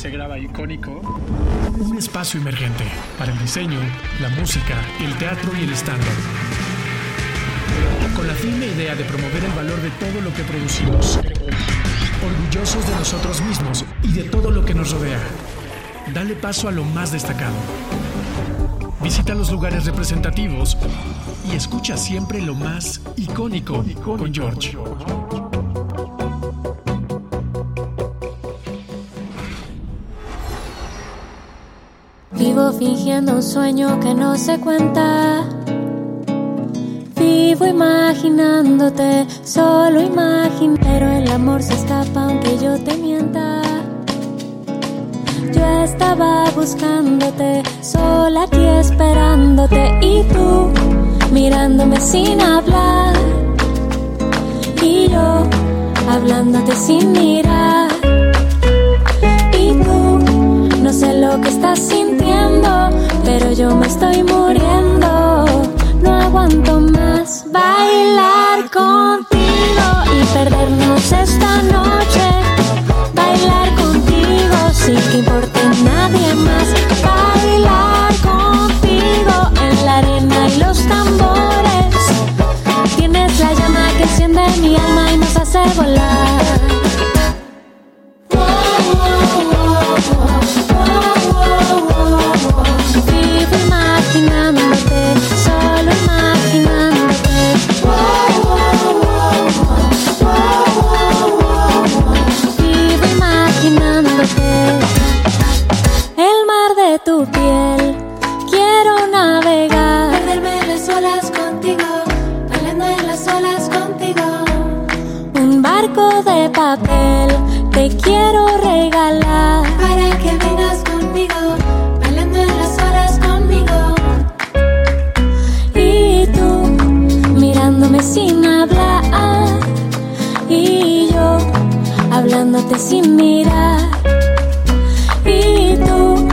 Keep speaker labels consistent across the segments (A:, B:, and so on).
A: se graba icónico. Un espacio emergente para el diseño, la música, el teatro y el stand Con la firme idea de promover el valor de todo lo que producimos. Orgullosos de nosotros mismos y de todo lo que nos rodea. Dale paso a lo más destacado. Visita los lugares representativos y escucha siempre lo más icónico con George.
B: Vivo fingiendo un sueño que no se cuenta. Vivo imaginándote, solo imagino, pero el amor se escapa aunque yo te mienta. Yo estaba buscándote, sola aquí esperándote y tú mirándome sin hablar. Y yo hablándote sin mirar. Y tú no sé lo que estás pero yo me estoy muriendo. No aguanto más bailar contigo y perdernos esta noche. Bailar contigo sin que importe nadie más. Bailar contigo en la arena y los tambores. Tienes la llama que enciende mi alma y nos hace volar. Quiero regalar. Para que vengas conmigo, bailando en las olas conmigo. Y tú, mirándome sin hablar. Y yo, hablándote sin mirar. Y tú,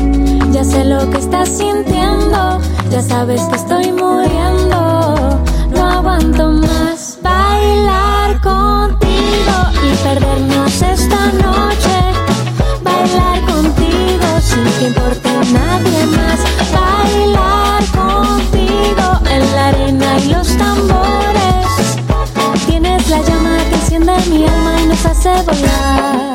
B: ya sé lo que estás sintiendo. Ya sabes que estoy muriendo. No aguanto más bailar contigo y perdernos esta alma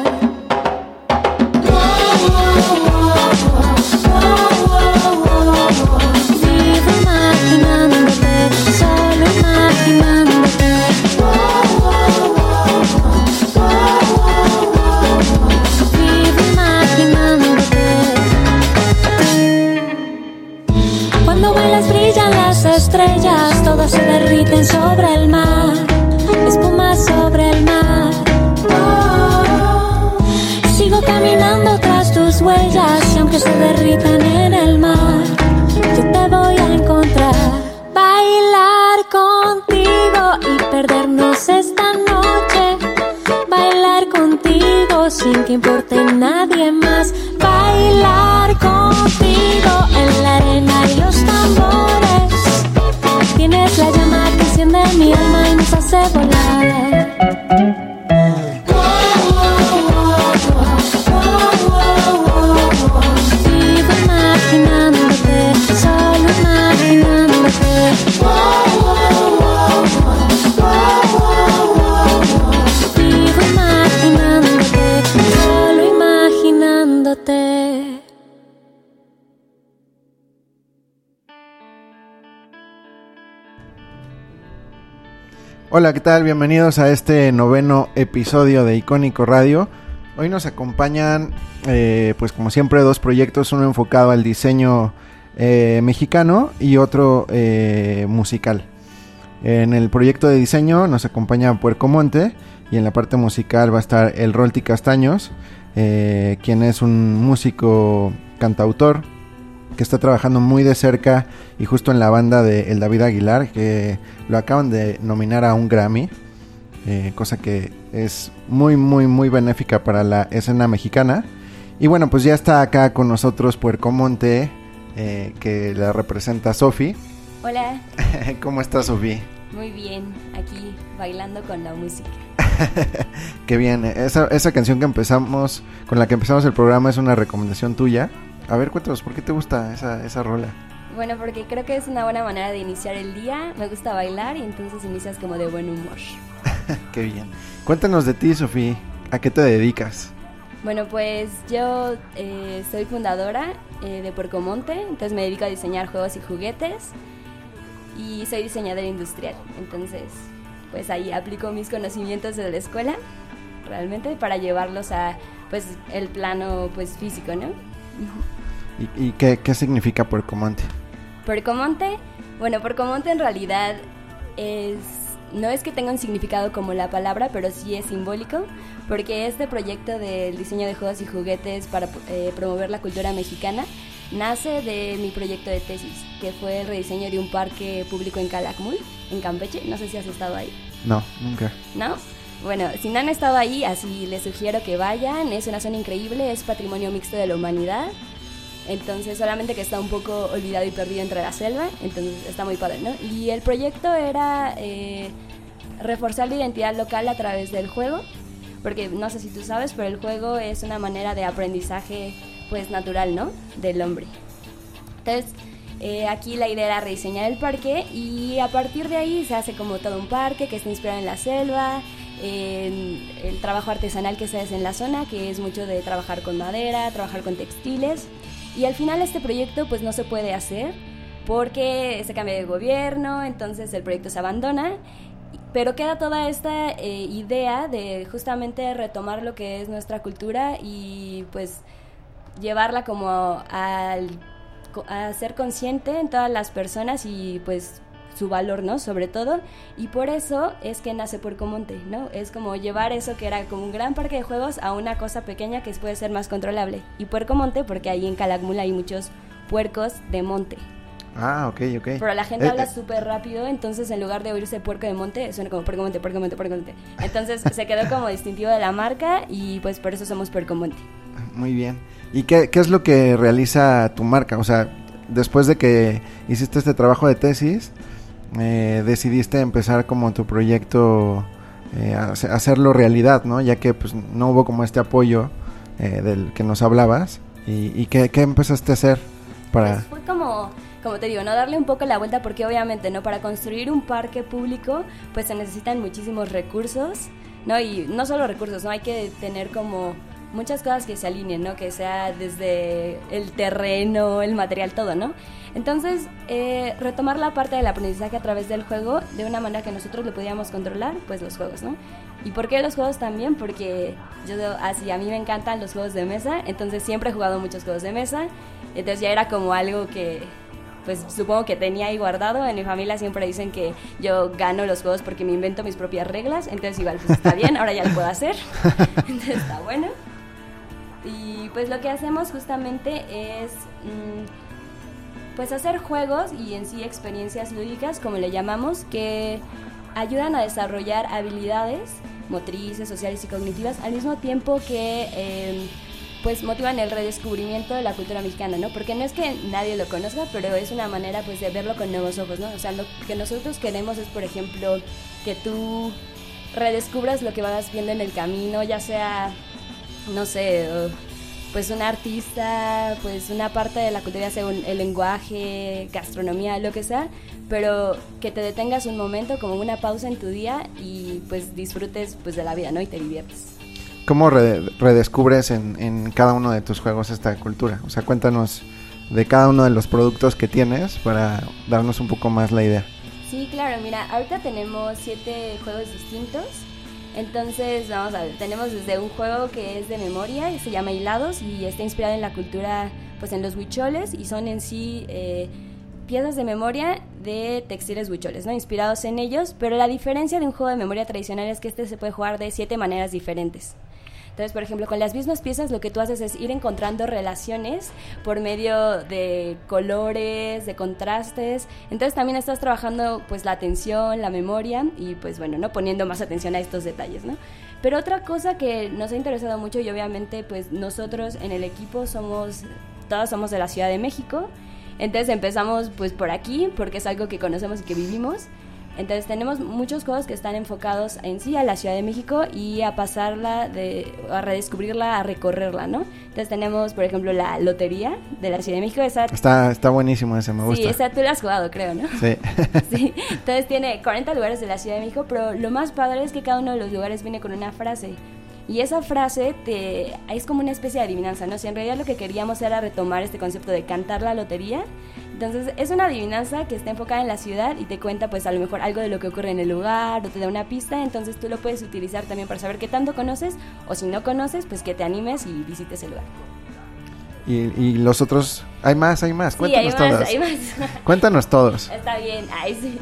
C: Hola, ¿qué tal? Bienvenidos a este noveno episodio de Icónico Radio. Hoy nos acompañan, eh, pues como siempre, dos proyectos, uno enfocado al diseño eh, mexicano y otro eh, musical. En el proyecto de diseño nos acompaña Puerco Monte y en la parte musical va a estar el Rolti Castaños, quien es un músico cantautor que está trabajando muy de cerca y justo en la banda de El David Aguilar, que lo acaban de nominar a un Grammy, eh, cosa que es muy, muy, muy benéfica para la escena mexicana. Y bueno, pues ya está acá con nosotros Puerco Monte, eh, que la representa Sofi.
D: Hola,
C: ¿Cómo estás, Sofi?
D: muy bien, aquí bailando con la música.
C: Qué bien. Esa, esa canción que empezamos, con la que empezamos el programa es una recomendación tuya. A ver, cuéntanos, ¿por qué te gusta esa, esa rola?
D: Bueno, porque creo que es una buena manera de iniciar el día. Me gusta bailar y entonces inicias como de buen humor.
C: Qué bien. Cuéntanos de ti, Sofía. ¿A qué te dedicas?
D: Bueno, pues yo eh, soy fundadora eh, de Porcomonte, entonces me dedico a diseñar juegos y juguetes y soy diseñadora industrial. Entonces, pues ahí aplico mis conocimientos de la escuela realmente para llevarlos a pues el plano pues físico, ¿no?
C: ¿Y, y qué, qué significa Porcomonte?
D: Porcomonte, bueno, Porcomonte en realidad es no es que tenga un significado como la palabra, pero sí es simbólico, porque este proyecto del diseño de juegos y juguetes para eh, promover la cultura mexicana nace de mi proyecto de tesis, que fue el rediseño de un parque público en Calakmul, en Campeche. No sé si has estado ahí.
C: No, nunca.
D: ¿No? Bueno, si no han estado ahí, así les sugiero que vayan. Es una zona increíble, es patrimonio mixto de la humanidad. Entonces, solamente que está un poco olvidado y perdido entre la selva. Entonces, está muy padre, ¿no? Y el proyecto era eh, reforzar la identidad local a través del juego. Porque no sé si tú sabes, pero el juego es una manera de aprendizaje, pues natural, ¿no? Del hombre. Entonces, eh, aquí la idea era rediseñar el parque y a partir de ahí se hace como todo un parque que está inspirado en la selva, en el trabajo artesanal que se hace en la zona, que es mucho de trabajar con madera, trabajar con textiles. Y al final este proyecto pues no se puede hacer porque se cambia de gobierno, entonces el proyecto se abandona, pero queda toda esta eh, idea de justamente retomar lo que es nuestra cultura y pues llevarla como al, a ser consciente en todas las personas y pues su valor, ¿no? Sobre todo. Y por eso es que nace Puerco Monte, ¿no? Es como llevar eso que era como un gran parque de juegos a una cosa pequeña que puede ser más controlable. Y Puerco Monte porque ahí en Calakmul hay muchos puercos de monte.
C: Ah, ok, ok.
D: Pero la gente
C: Eh,
D: habla
C: eh,
D: súper rápido, entonces en lugar de oírse puerco de monte, suena como puerco monte, puerco monte, puerco monte. Entonces se quedó como distintivo de la marca y pues por eso somos puerco monte.
C: Muy bien. ¿Y qué, qué es lo que realiza tu marca? O sea, después de que hiciste este trabajo de tesis, eh, decidiste empezar como tu proyecto, eh, hacerlo realidad, ¿no? Ya que pues no hubo como este apoyo eh, del que nos hablabas. ¿Y, y qué, qué empezaste a hacer para...?
D: Pues fue como, como te digo, no darle un poco la vuelta porque obviamente, ¿no? Para construir un parque público, pues se necesitan muchísimos recursos, ¿no? Y no solo recursos, ¿no? Hay que tener como muchas cosas que se alineen, ¿no? Que sea desde el terreno, el material, todo, ¿no? Entonces, eh, retomar la parte del aprendizaje a través del juego de una manera que nosotros lo podíamos controlar, pues los juegos, ¿no? ¿Y por qué los juegos también? Porque yo, así, a mí me encantan los juegos de mesa, entonces siempre he jugado muchos juegos de mesa, entonces ya era como algo que, pues supongo que tenía ahí guardado. En mi familia siempre dicen que yo gano los juegos porque me invento mis propias reglas, entonces igual pues está bien, ahora ya lo puedo hacer, entonces está bueno. Y pues lo que hacemos justamente es mm, pues hacer juegos y en sí experiencias lúdicas, como le llamamos, que ayudan a desarrollar habilidades motrices, sociales y cognitivas al mismo tiempo que eh, pues motivan el redescubrimiento de la cultura mexicana, ¿no? Porque no es que nadie lo conozca, pero es una manera pues de verlo con nuevos ojos, ¿no? O sea, lo que nosotros queremos es, por ejemplo, que tú redescubras lo que vas viendo en el camino, ya sea, no sé, o, pues un artista, pues una parte de la cultura, un- el lenguaje, gastronomía, lo que sea, pero que te detengas un momento, como una pausa en tu día y pues disfrutes pues de la vida, ¿no? Y te diviertes.
C: ¿Cómo re- redescubres en, en cada uno de tus juegos esta cultura? O sea, cuéntanos de cada uno de los productos que tienes para darnos un poco más la idea.
D: Sí, claro, mira, ahorita tenemos siete juegos distintos. Entonces, vamos a ver, tenemos desde un juego que es de memoria, se llama Hilados, y está inspirado en la cultura, pues en los huicholes, y son en sí eh, piezas de memoria de textiles huicholes, ¿no? Inspirados en ellos, pero la diferencia de un juego de memoria tradicional es que este se puede jugar de siete maneras diferentes. Entonces, por ejemplo, con las mismas piezas lo que tú haces es ir encontrando relaciones por medio de colores, de contrastes. Entonces también estás trabajando pues la atención, la memoria y pues bueno, no poniendo más atención a estos detalles, ¿no? Pero otra cosa que nos ha interesado mucho y obviamente pues nosotros en el equipo somos todos somos de la Ciudad de México. Entonces empezamos pues por aquí porque es algo que conocemos y que vivimos. Entonces tenemos muchos juegos que están enfocados en sí a la Ciudad de México y a pasarla, de, a redescubrirla, a recorrerla, ¿no? Entonces tenemos, por ejemplo, la lotería de la Ciudad de México. Esa,
C: Está, está buenísimo ese, me gusta.
D: sí, esa tú la has jugado, creo, ¿no?
C: Sí.
D: Sí, entonces tiene 40 lugares de la Ciudad de México, pero lo más padre es que cada uno de los lugares viene con una frase. Y esa frase te, es como una especie de adivinanza, ¿no? Si en realidad lo que queríamos era retomar este concepto de cantar la lotería, entonces es una adivinanza que está enfocada en la ciudad y te cuenta pues a lo mejor algo de lo que ocurre en el lugar o te da una pista, entonces tú lo puedes utilizar también para saber qué tanto conoces o si no conoces pues que te animes y visites el lugar.
C: Y, y los otros, hay más, hay más.
D: Sí, hay
C: Cuéntanos
D: más,
C: todos.
D: hay más.
C: Cuéntanos todos.
D: Está bien, ay sí.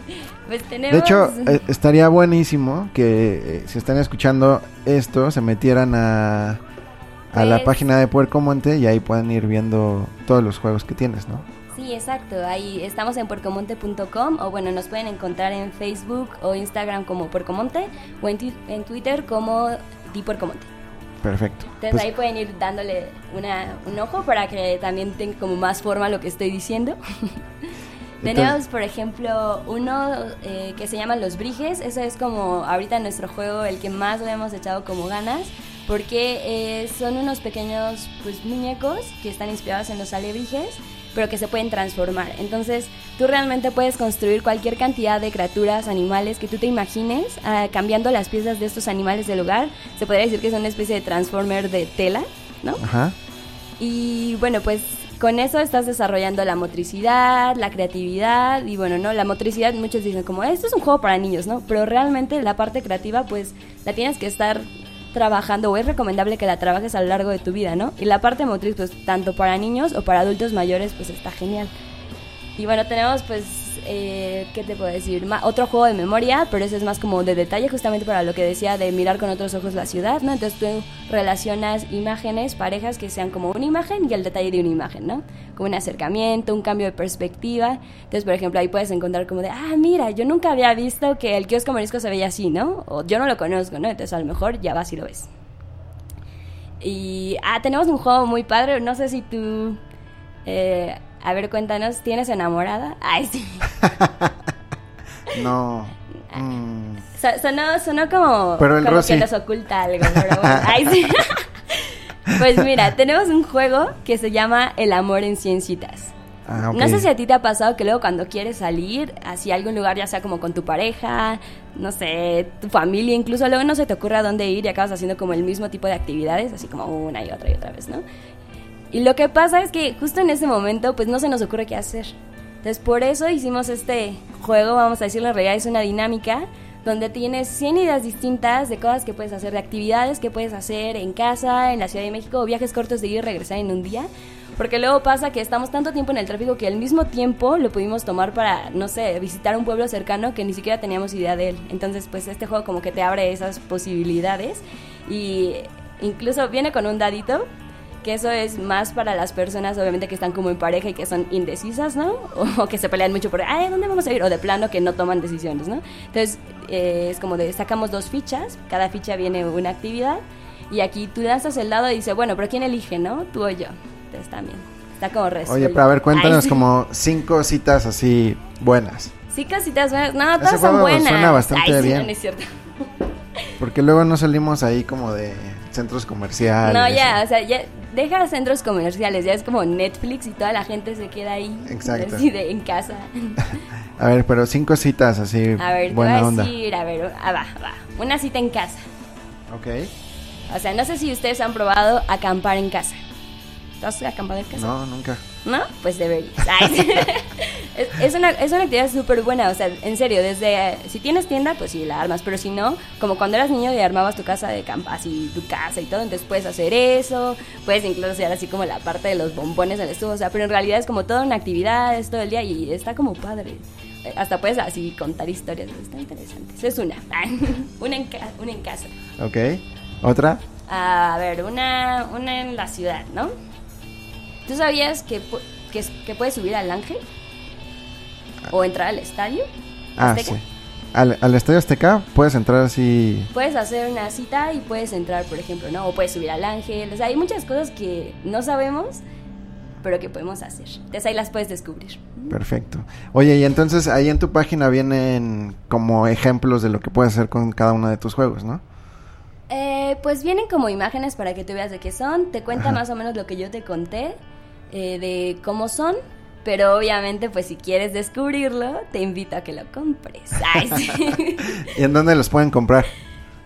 D: Pues tenemos...
C: De hecho, eh, estaría buenísimo que eh, si están escuchando esto, se metieran a, a la
D: Pues-
C: página de Puerco Monte y ahí puedan ir viendo todos los juegos que tienes, ¿no?
D: Sí, exacto. Ahí estamos en puercomonte.com o bueno, nos pueden encontrar en Facebook o Instagram como Puercomonte o en, en Twitter como Di Puercomonte.
C: Perfecto.
D: Entonces
C: Pues,
D: ahí pueden ir dándole una, un ojo para que también tenga como más forma lo que estoy diciendo. Tenemos, por ejemplo, uno eh, que se llama Los Briges. Ese es como ahorita nuestro juego el que más le hemos echado como ganas. Porque eh, son unos pequeños pues, muñecos que están inspirados en los alebrijes, pero que se pueden transformar. Entonces, tú realmente puedes construir cualquier cantidad de criaturas, animales que tú te imagines, ah, cambiando las piezas de estos animales del lugar. Se podría decir que es una especie de transformer de tela, ¿no?
C: Ajá.
D: Y bueno, pues con eso estás desarrollando la motricidad, la creatividad y bueno, ¿no? La motricidad muchos dicen como, esto es un juego para niños, ¿no? Pero realmente la parte creativa pues la tienes que estar trabajando o es recomendable que la trabajes a lo largo de tu vida, ¿no? Y la parte motriz pues tanto para niños o para adultos mayores pues está genial. Y bueno, tenemos pues, eh, ¿qué te puedo decir? Ma- otro juego de memoria, pero ese es más como de detalle, justamente para lo que decía de mirar con otros ojos la ciudad, ¿no? Entonces tú relacionas imágenes, parejas que sean como una imagen y el detalle de una imagen, ¿no? Como un acercamiento, un cambio de perspectiva. Entonces, por ejemplo, ahí puedes encontrar como de, ah, mira, yo nunca había visto que el kiosco marisco se veía así, ¿no? O yo no lo conozco, ¿no? Entonces a lo mejor ya vas y lo ves. Y, ah, tenemos un juego muy padre, no sé si tú... eh, a ver, cuéntanos, ¿tienes enamorada? Ay, sí.
C: No. mm,
D: So- sonó, sonó como,
C: Pero el
D: como
C: Rosy.
D: que nos oculta algo, pero bueno. Ay, sí. Pues mira, tenemos un juego que se llama El amor en cien citas.
C: ah, ok.
D: No sé si a ti te ha pasado que luego cuando quieres salir hacia algún lugar, ya sea como con tu pareja, no sé, tu familia, incluso luego no se te ocurre a dónde ir y acabas haciendo como el mismo tipo de actividades, así como una y otra y otra vez, ¿no? Y lo que pasa es que justo en ese momento pues no se nos ocurre qué hacer. Entonces por eso hicimos este juego, vamos a decirlo, en realidad es una dinámica donde tienes 100 ideas distintas de cosas que puedes hacer, de actividades que puedes hacer en casa, en la Ciudad de México, o viajes cortos de ir y regresar en un día. Porque luego pasa que estamos tanto tiempo en el tráfico que al mismo tiempo lo pudimos tomar para, no sé, visitar un pueblo cercano que ni siquiera teníamos idea de él. Entonces, pues este juego como que te abre esas posibilidades y incluso viene con un dadito que eso es más para las personas obviamente que están como en pareja y que son indecisas, ¿no? O, que se pelean mucho por, ay, ¿dónde vamos a ir? O de plano que no toman decisiones, ¿no? Entonces eh, es como de, sacamos dos fichas, cada ficha viene una actividad y aquí tú lanzas el dado y dice, bueno, pero ¿quién elige, no? Tú o yo. Entonces también, está como resuelto.
C: Oye, pero a ver, cuéntanos
D: Ay, sí.
C: como cinco citas así buenas.
D: Sí, casitas buenas. No,
C: Ese
D: todas son buenas.
C: suena bastante
D: Ay, sí,
C: bien.
D: no, no es cierto.
C: Porque luego no salimos ahí como de centros comerciales.
D: No, ya, o sea, ya deja centros comerciales, ya es como Netflix y toda la gente se queda ahí.
C: Exacto.
D: Así de, en casa.
C: A ver, pero cinco citas así
D: A ver, te voy
C: buena
D: a
C: onda.
D: decir, a ver, ah, va, va. Una cita en casa.
C: Ok.
D: O sea, no sé si ustedes han probado acampar en casa. ¿Tú has acampado en casa?
C: No, nunca.
D: ¿No? Pues deberías. Es, es una, es una actividad súper buena, o sea, en serio, desde... Si tienes tienda, pues sí, la armas, pero si no, como cuando eras niño y armabas tu casa de campo, así tu casa y todo, entonces puedes hacer eso, puedes incluso hacer así como la parte de los bombones del estuvo, o sea, pero en realidad es como toda una actividad, es todo el día y está como padre. Hasta puedes así contar historias, está interesante. Esa es una. una, en una en casa.
C: Ok. ¿Otra?
D: A ver, una, una en la ciudad, ¿no? ¿Tú sabías que, que, que puedes subir al ángel? ¿O entrar al estadio?
C: Ah,
D: Azteca?
C: sí. Al, al Estadio Azteca puedes entrar así.
D: Puedes hacer una cita y puedes entrar, por ejemplo, ¿no? O puedes subir al ángel. O sea, hay muchas cosas que no sabemos pero que podemos hacer. Entonces ahí las puedes descubrir.
C: Perfecto. Oye, y entonces ahí en tu página vienen como ejemplos de lo que puedes hacer con cada uno de tus juegos, ¿no?
D: Eh, pues vienen como imágenes para que tú veas de qué son. Te cuenta más o menos lo que yo te conté eh, de cómo son. Pero obviamente, pues si quieres descubrirlo, te invito a que lo compres. Ay, sí.
C: ¿Y en dónde los pueden comprar?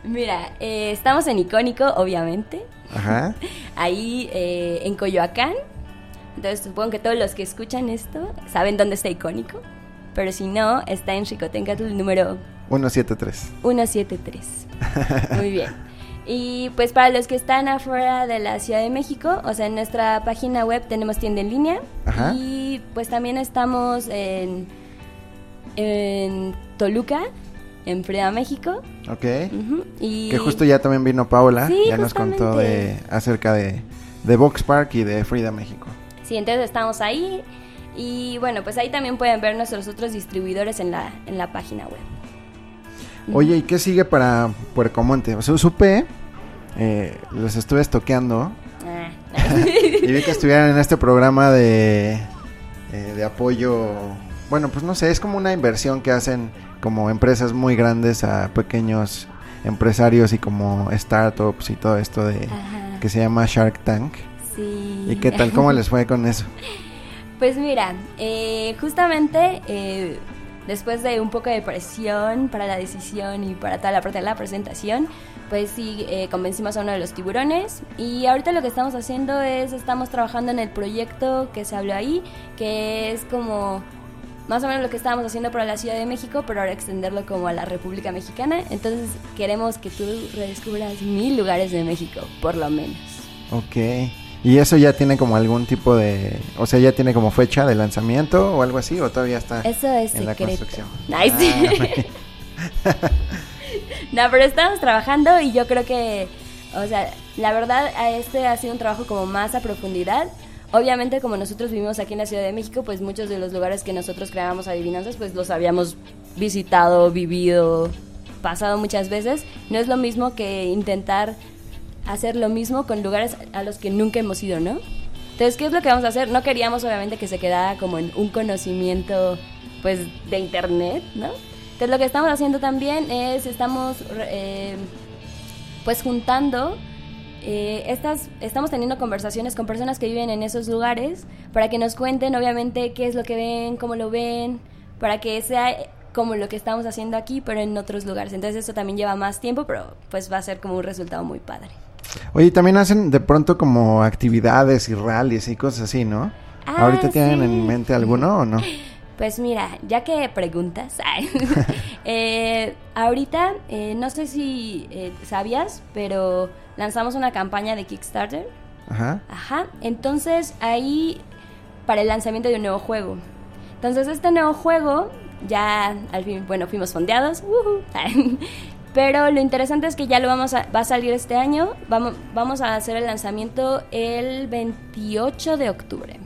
D: Mira, eh, estamos en Icónico, obviamente.
C: Ajá.
D: Ahí eh, en Coyoacán. Entonces supongo que todos los que escuchan esto saben dónde está Icónico. Pero si no, está en Chicotencatl número
C: 173.
D: 173. Muy bien. Y pues para los que están afuera de la Ciudad de México, o sea, en nuestra página web tenemos tienda en línea.
C: Ajá.
D: Y pues también estamos en, en Toluca, en Frida, México.
C: Ok.
D: Y
C: Que justo ya también vino Paola.
D: Sí,
C: ya nos contó de, acerca de, de Box Park y de Frida México.
D: Sí, entonces estamos ahí. Y bueno, pues ahí también pueden ver nuestros otros distribuidores en la, en la página web.
C: Oye, ¿y qué sigue para Puercomonte? O sea, supe, eh, los estuve estoqueando
D: Ah.
C: y vi que estuvieran en este programa de, eh, de apoyo. Bueno, pues no sé, es como una inversión que hacen como empresas muy grandes a pequeños empresarios y como startups y todo esto de
D: Ajá.
C: que se llama Shark Tank.
D: Sí.
C: ¿Y qué tal? ¿Cómo les fue con eso?
D: Pues mira, eh, justamente eh, después de un poco de presión para la decisión y para toda la parte de la presentación, pues sí, eh, convencimos a uno de los tiburones y ahorita lo que estamos haciendo es, estamos trabajando en el proyecto que se habló ahí, que es como más o menos lo que estábamos haciendo para la Ciudad de México, pero ahora extenderlo como a la República Mexicana. Entonces queremos que tú redescubras mil lugares de México, por lo menos.
C: Ok. ¿Y eso ya tiene como algún tipo de... O sea, ya tiene como fecha de lanzamiento o algo así? ¿O todavía está
D: Eso es
C: en la construcción?
D: Sí.
C: Ah,
D: No, pero estamos trabajando y yo creo que, o sea, la verdad, a este ha sido un trabajo como más a profundidad. Obviamente, como nosotros vivimos aquí en la Ciudad de México, pues muchos de los lugares que nosotros creábamos adivinanzas, pues los habíamos visitado, vivido, pasado muchas veces. No es lo mismo que intentar hacer lo mismo con lugares a los que nunca hemos ido, ¿no? Entonces, ¿qué es lo que vamos a hacer? No queríamos obviamente que se quedara como en un conocimiento pues de internet, ¿no? Entonces lo que estamos haciendo también es, estamos eh, pues juntando eh, estas, estamos teniendo conversaciones con personas que viven en esos lugares para que nos cuenten obviamente qué es lo que ven, cómo lo ven, para que sea como lo que estamos haciendo aquí, pero en otros lugares. Entonces eso también lleva más tiempo, pero pues va a ser como un resultado muy padre.
C: Oye, también hacen de pronto como actividades y rallies y cosas así, ¿no?
D: Ah,
C: ¿Ahorita tienen en mente alguno o no?
D: Pues mira, ya que preguntas, eh, ahorita eh, no sé si eh, sabías, pero lanzamos una campaña de Kickstarter.
C: Ajá.
D: Ajá, entonces ahí para el lanzamiento de un nuevo juego. Entonces este nuevo juego ya al fin, bueno, fuimos fondeados, ujú. Pero lo interesante es que ya lo vamos a, va a salir este año, vamos, vamos a hacer el lanzamiento el 28 de octubre.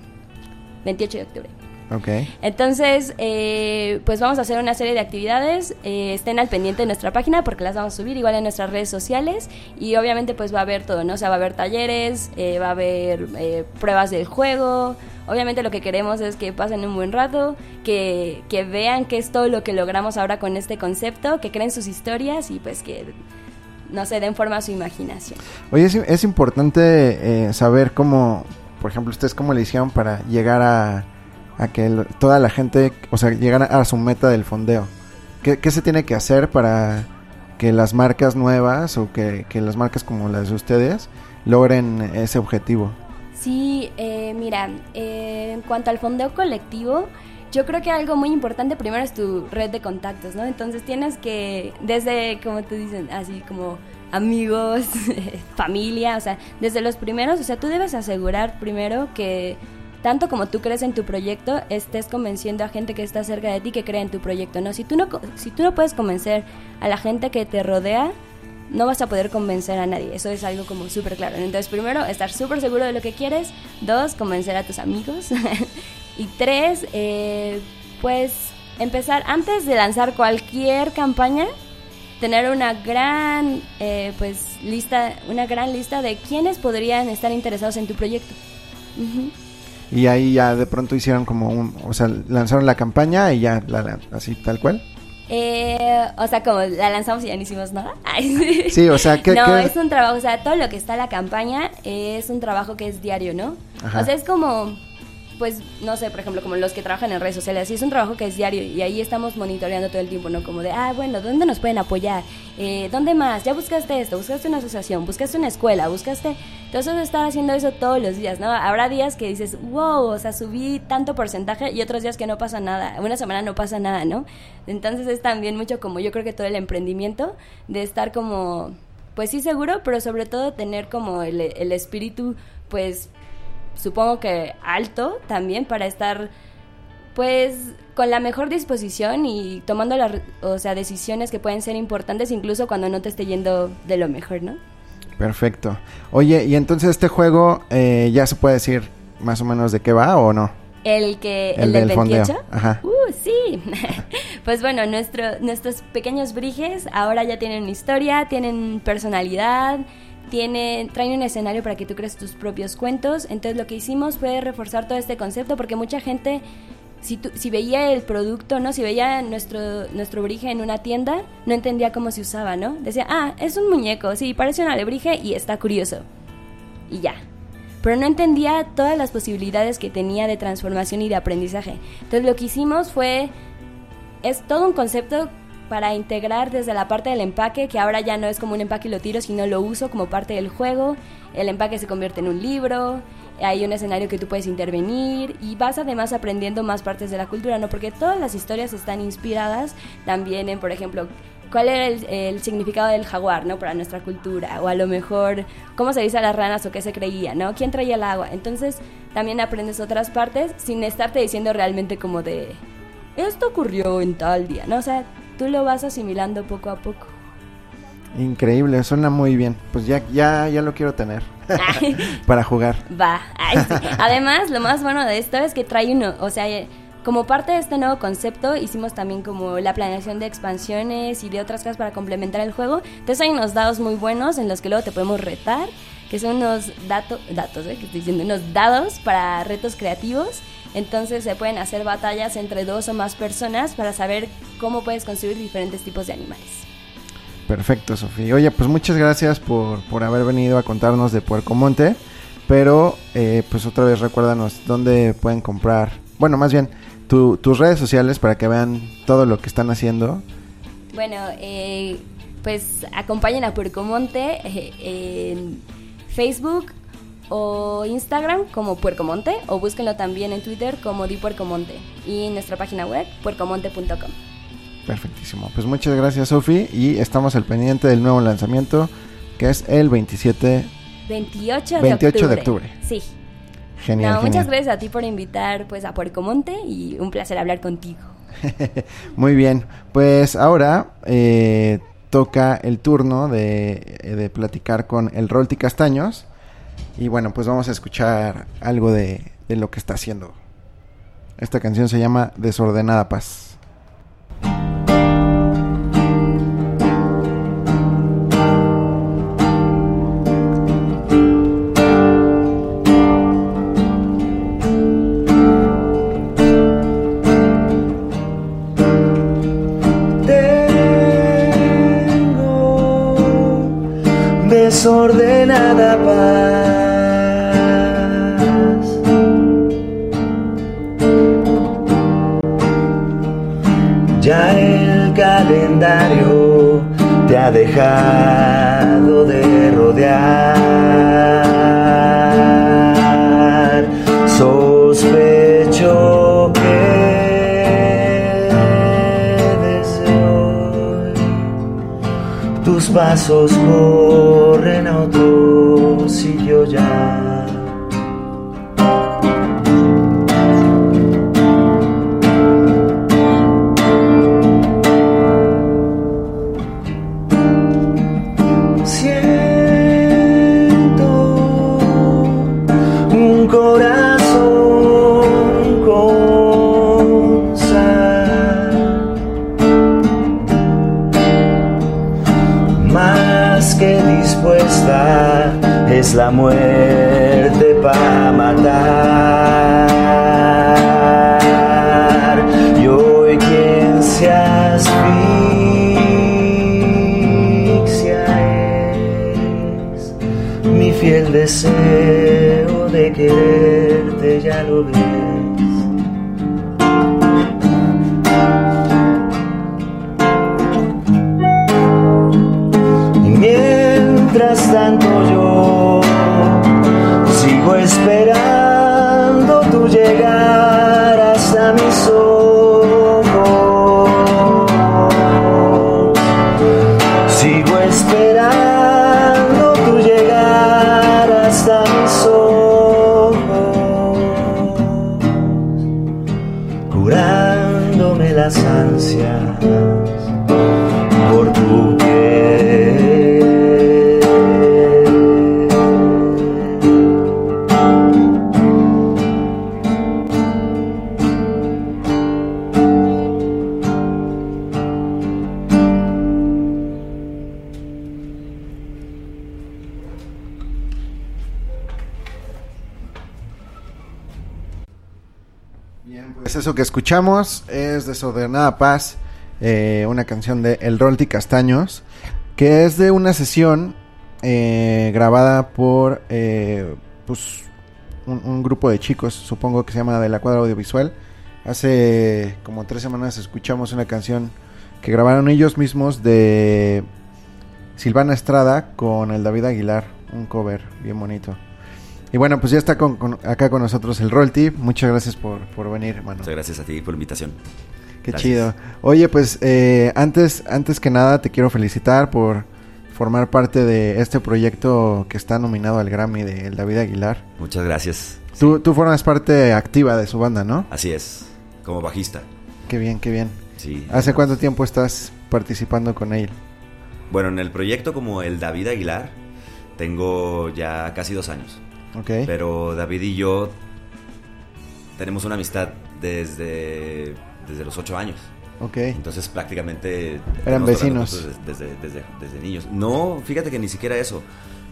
D: 28 de octubre.
C: Ok.
D: Entonces, eh, pues vamos a hacer una serie de actividades. eh, estén al pendiente de nuestra página porque las vamos a subir igual en nuestras redes sociales. Y obviamente, pues va a haber todo, ¿no? O sea, va a haber talleres, eh, va a haber eh, pruebas del juego. Obviamente, lo que queremos es que pasen un buen rato, que, que vean qué es todo lo que logramos ahora con este concepto, que creen sus historias y pues que, no sé, den forma a su imaginación.
C: Oye, es, importante eh, saber cómo, por ejemplo, ustedes cómo le hicieron para llegar a, a que toda la gente, o sea, llegar a, su meta del fondeo. ¿Qué, qué se tiene que hacer para que las marcas nuevas o que, que las marcas como las de ustedes logren ese objetivo?
D: Sí, eh, mira, eh, en cuanto al fondeo colectivo, yo creo que algo muy importante primero es tu red de contactos, ¿no? Entonces tienes que, desde, como te dicen, así como amigos, familia, o sea, desde los primeros, o sea, tú debes asegurar primero que tanto como tú crees en tu proyecto, estés convenciendo a gente que está cerca de ti que cree en tu proyecto, ¿no? Si tú no, si tú no puedes convencer a la gente que te rodea, no vas a poder convencer a nadie. Eso es algo como súper claro. Entonces, primero, estar súper seguro de lo que quieres. Dos, convencer a tus amigos. y tres, eh, pues empezar antes de lanzar cualquier campaña, tener una gran, eh, pues, lista, una gran lista de quiénes podrían estar interesados en tu proyecto.
C: Y ahí ya de pronto hicieron como un, o sea, lanzaron la campaña y ya la, así tal cual.
D: Eh, o sea, como la lanzamos y ya no hicimos nada.
C: sí, o sea, que...
D: No, es un trabajo, o sea, todo lo que está en la campaña es un trabajo que es diario, ¿no? O sea, es como pues, no sé, por ejemplo, como los que trabajan en redes sociales, y es un trabajo que es diario y ahí estamos monitoreando todo el tiempo, ¿no? Como de, ah, bueno, ¿dónde nos pueden apoyar? Eh, ¿Dónde más? Ya buscaste esto, buscaste una asociación, buscaste una escuela, buscaste... Entonces, estar haciendo eso todos los días, ¿no? Habrá días que dices, wow, o sea, subí tanto porcentaje y otros días que no pasa nada, una semana no pasa nada, ¿no? Entonces es también mucho como yo creo que todo el emprendimiento de estar como, pues sí seguro, pero sobre todo tener como el, el espíritu, pues supongo que alto también para estar pues con la mejor disposición y tomando las o sea, decisiones que pueden ser importantes incluso cuando no te esté yendo de lo mejor, ¿no?
C: Perfecto. Oye, y entonces este juego eh, ya se puede decir más o menos de qué va o no?
D: El que el, del, 28. Ajá. Uh, sí. pues bueno, nuestro, nuestros pequeños briges ahora ya tienen historia, tienen personalidad, tiene, trae un escenario para que tú crees tus propios cuentos. Entonces lo que hicimos fue reforzar todo este concepto porque mucha gente, si, si veía el producto, ¿no? Si veía nuestro, nuestro origen en una tienda, no entendía cómo se usaba, ¿no? Decía, ah, es un muñeco, sí, parece un alebrije y está curioso. Y ya. Pero no entendía todas las posibilidades que tenía de transformación y de aprendizaje. Entonces lo que hicimos fue, es todo un concepto para integrar desde la parte del empaque, que ahora ya no es como un empaque y lo tiro, sino lo uso como parte del juego. El empaque se convierte en un libro, hay un escenario que tú puedes intervenir y vas además aprendiendo más partes de la cultura, ¿no? Porque todas las historias están inspiradas también en, por ejemplo, cuál era el, significado del jaguar, ¿no? Para nuestra cultura, o a lo mejor cómo se dice a las ranas o qué se creía, ¿no? ¿Quién traía el agua? Entonces también aprendes otras partes sin estarte diciendo realmente como de, esto ocurrió en tal día, ¿no? O sea, tú lo vas asimilando poco a poco.
C: Increíble, suena muy bien. Pues ya, ya, ya lo quiero tener para jugar.
D: Va. Además, lo más bueno de esto es que trae uno, o sea, como parte de este nuevo concepto, hicimos también como la planeación de expansiones y de otras cosas para complementar el juego. Entonces hay unos dados muy buenos en los que luego te podemos retar, que son unos datos, datos, ¿eh? que estoy diciendo, unos dados para retos creativos entonces se pueden hacer batallas entre dos o más personas para saber cómo puedes construir diferentes tipos de animales.
C: Perfecto, Sofía. Oye, pues muchas gracias por, haber venido a contarnos de Puerco Monte. Pero, eh, pues otra vez recuérdanos dónde pueden comprar. Bueno, más bien, tus redes sociales para que vean todo lo que están haciendo.
D: Bueno, eh, pues acompañen a Puerco Monte eh, en Facebook, o Instagram como Puercomonte o búsquenlo también en Twitter como Di Puercomonte y en nuestra página web puercomonte.com.
C: Perfectísimo. Pues muchas gracias Sofi y estamos al pendiente del nuevo lanzamiento que es el 27
D: 28 de 28 octubre.
C: de octubre.
D: Sí.
C: Genial,
D: Muchas gracias a ti por invitar pues a Puercomonte y un placer hablar contigo.
C: Muy bien. Pues ahora eh, toca el turno de, de platicar con el Rolti Castaños y bueno, pues vamos a escuchar algo de, de lo que está haciendo. Esta canción se llama Desordenada Paz.
E: Desordenada paz. Ya el calendario te ha dejado de rodear. Pasos corren a otro respuesta es la muerte para matar. Y hoy quien se asfixia es mi
C: fiel deseo de querer. Escuchamos es Desordenada Paz, eh, una canción de El Rolti Castaños, que es de una sesión eh, grabada por eh, pues, un, un grupo de chicos, supongo que se llama De la Cuadra Audiovisual. Hace como tres semanas escuchamos una canción que grabaron ellos mismos de Silvana Estrada con el David Aguilar, un cover bien bonito. Y bueno, pues ya está con- con- acá con nosotros el Rolti. Muchas gracias por, por venir, hermano.
F: Muchas gracias a ti por la invitación.
C: Qué
F: Gracias.
C: chido. Oye, pues eh, antes, antes que nada te quiero felicitar por formar parte de este proyecto que está nominado al Grammy de El David Aguilar.
F: Muchas gracias.
C: Tú, tú formas parte activa de su banda, ¿no?
F: Así es, como bajista.
C: Qué bien, qué bien.
F: Sí.
C: ¿Hace cuánto tiempo estás participando con él?
F: Bueno, en el proyecto como el David Aguilar tengo ya casi dos años.
C: Ok.
F: Pero David y yo tenemos una amistad desde, desde los ocho años.
C: Ok.
F: Entonces prácticamente...
C: Eran vecinos.
F: Desde, desde, desde- desde niños. No, fíjate que ni siquiera eso.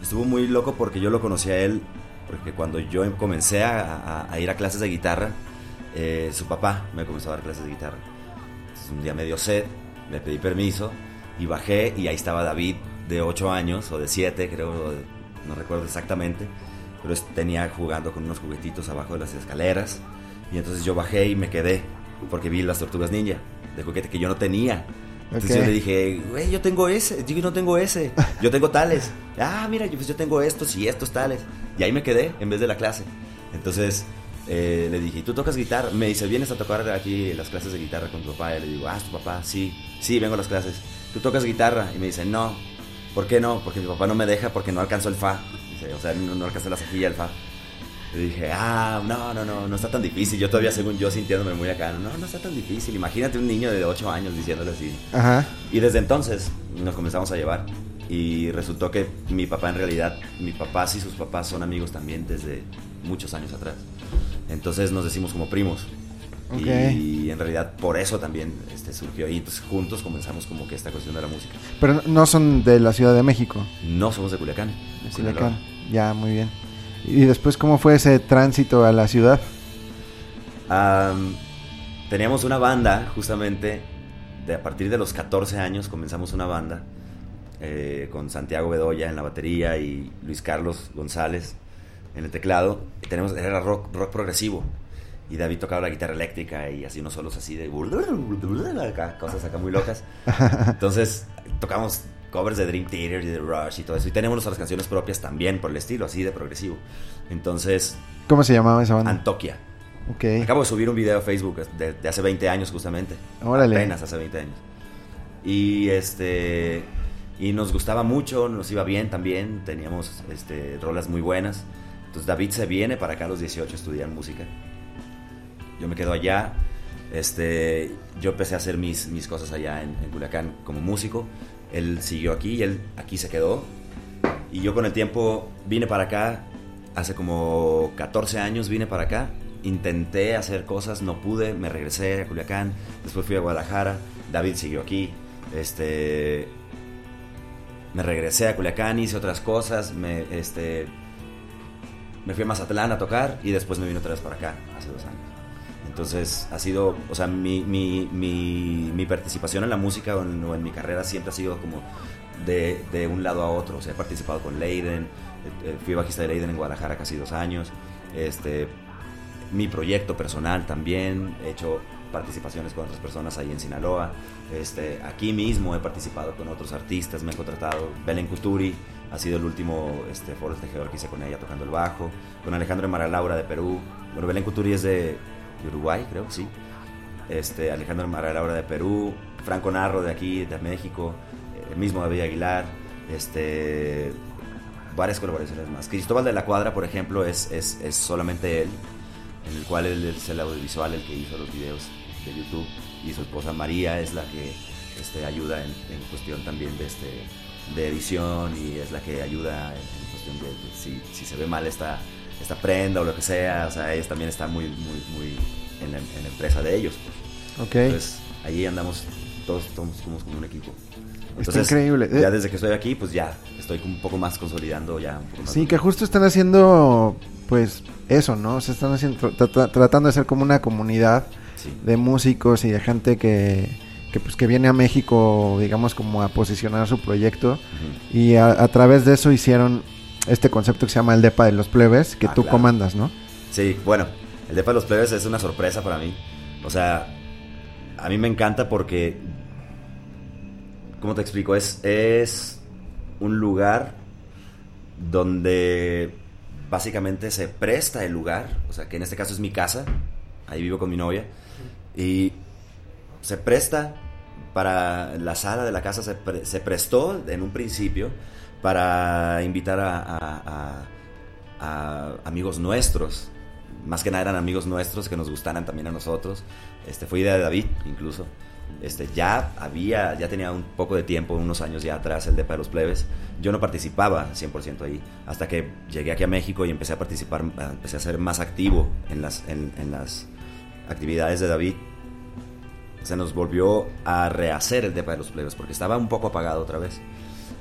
F: Estuvo muy loco porque yo lo conocí a él, porque cuando yo comencé a, a- a ir a clases de guitarra, eh, su papá me comenzó a dar clases de guitarra. Entonces, un día me dio sed, me pedí permiso y bajé y ahí estaba David de 8 años o de 7, creo, no recuerdo exactamente, pero tenía jugando con unos juguetitos abajo de las escaleras y entonces yo bajé y me quedé porque vi las tortugas ninja de juguete que yo no tenía. Entonces yo le dije, güey, yo tengo ese, yo no tengo ese, yo tengo tales. Ah, mira, yo, pues yo tengo estos y estos tales. Y ahí me quedé en vez de la clase. Entonces eh, le dije, ¿y tú tocas guitarra? Me dice, ¿vienes a tocar aquí las clases de guitarra con tu papá? Y le digo, ah, ¿es tu papá? Sí, sí, vengo a las clases. ¿Tú tocas guitarra? Y me dice, no. ¿Por qué no? Porque mi papá no me deja porque no alcanzó el fa. Dice, o sea, no, no alcanzó la cejilla del fa. Le dije, ah, no, no, no, no está tan difícil. Yo todavía, según yo, sintiéndome muy acá. No, no está tan difícil. Imagínate un niño de 8 años diciéndole así.
C: Ajá.
F: Y desde entonces nos comenzamos a llevar. Y resultó que mi papá en realidad, mi papá y sus papás son amigos también desde muchos años atrás. Entonces nos decimos como primos. Y en realidad por eso también este, surgió. Y entonces juntos comenzamos como que esta cuestión de la música.
C: Pero no- son de la Ciudad de México.
F: No somos de Culiacán. de.
C: Culiacán. Ya, muy bien. Y después, ¿cómo fue ese tránsito a la ciudad?
F: Am, teníamos una banda, justamente, de a partir de los 14 años comenzamos una banda eh, con Santiago Bedoya en la batería y Luis Carlos González en el teclado. Tenemos, era rock, rock progresivo. Y David tocaba la guitarra eléctrica y así unos solos así de... cosas acá muy locas. Entonces tocamos covers de Dream Theater y de Rush y todo eso. Y tenemos nuestras canciones propias también por el estilo, así de progresivo. Entonces,
C: ¿Cómo se llamaba esa banda?
F: Antoquia.
C: ok.
F: Acabo de subir un video a Facebook de, de hace 20 años justamente.
C: Órale.
F: Apenas hace 20 años. Y este y nos gustaba mucho, nos iba bien también, teníamos este rolas muy buenas. Entonces David se viene para acá a los 18 a estudiar música. Yo me quedo allá. Este, yo empecé a hacer mis, mis cosas allá en, en Culiacán como músico. Él siguió aquí y él aquí se quedó. Y yo con el tiempo vine para acá, hace como 14 años vine para acá, intenté hacer cosas, no pude, me regresé a Culiacán, después fui a Guadalajara, David siguió aquí, este, me regresé a Culiacán, hice otras cosas, me, este, me fui a Mazatlán a tocar y después me vine otra vez para acá, hace dos años. Entonces ha sido, o sea, mi, mi, mi, mi participación en la música o en, o en mi carrera siempre ha sido como de, de un lado a otro. O sea, he participado con Leiden, eh, eh, fui bajista de Leiden en Guadalajara casi dos años. Este, mi proyecto personal también, he hecho participaciones con otras personas ahí en Sinaloa. Este, aquí mismo he participado con otros artistas, me he contratado. Belén Cuturi ha sido el último este, foro tejedor que hice con ella tocando el bajo. Con Alejandro Maralaura de Perú. Bueno, Belén Cuturi es de, de Uruguay, creo, sí. Este, Alejandro Maralaura de Perú. Franco Narro de aquí, de México. El mismo David Aguilar. Este, varias colaboraciones más. Cristóbal de la Cuadra, por ejemplo, es, es, es solamente él en el cual él es el audiovisual el que hizo los videos de YouTube y su esposa María es la que este, ayuda en, en cuestión también de, este, de edición y es la que ayuda en, en cuestión de, de si, si, se ve mal esta, esta prenda o lo que sea, o sea, ella también está muy, muy, muy en la, en la empresa de ellos. Pues.
C: Ok.
F: Entonces, ahí andamos, todos somos, somos como un equipo.
C: Está increíble.
F: Ya
C: Eh,
F: desde que estoy aquí, pues ya estoy un poco más consolidando, ya un poco más.
C: Sí, que justo están haciendo, pues, eso, ¿no? Se están haciendo, tra- tra- tratando de ser como una comunidad
F: Sí.
C: de músicos y de gente que, que, pues, que viene a México, digamos, como a posicionar su proyecto.
F: Ujú.
C: Y a, a través de eso hicieron este concepto que se llama el Depa de los Plebes, que
F: Ah,
C: tú
F: claro.
C: comandas, ¿no?
F: Sí, bueno, el Depa de los Plebes es una sorpresa para mí. O sea, a mí me encanta porque, ¿cómo te explico? Es, es un lugar donde básicamente se presta el lugar, o sea, que en este caso es mi casa, ahí vivo con mi novia, y se presta para la sala de la casa, se, pre- se prestó en un principio para invitar a, amigos nuestros, más que nada eran amigos nuestros que nos gustaran también a nosotros, este, fue idea de David incluso. Este, ya había, ya tenía un poco de tiempo, unos años ya atrás, el de los Plebes. Yo no participaba 100% ahí, hasta que llegué aquí a México y empecé a participar, empecé a ser más activo en las, en, las actividades de David. Se nos volvió a rehacer el de los Plebes, porque estaba un poco apagado otra vez.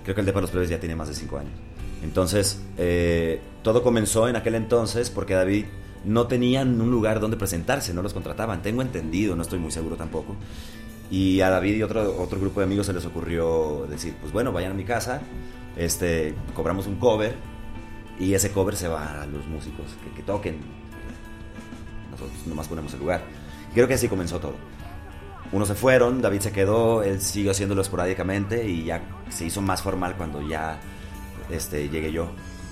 F: Creo que el Depa de los Plebes ya tiene más de 5 años. Entonces, eh, todo comenzó en aquel entonces porque David no tenían un lugar donde presentarse, no los contrataban. Tengo entendido, no estoy muy seguro tampoco. Y a David y otro, otro grupo de amigos se les ocurrió decir, pues bueno, vayan a mi casa, este, cobramos un cover y ese cover se va a los músicos que, que toquen. Nosotros nomás ponemos el lugar. Creo que así comenzó todo. Unos se fueron, David se quedó, él siguió haciéndolo esporádicamente y ya se hizo más formal cuando ya este, llegué yo.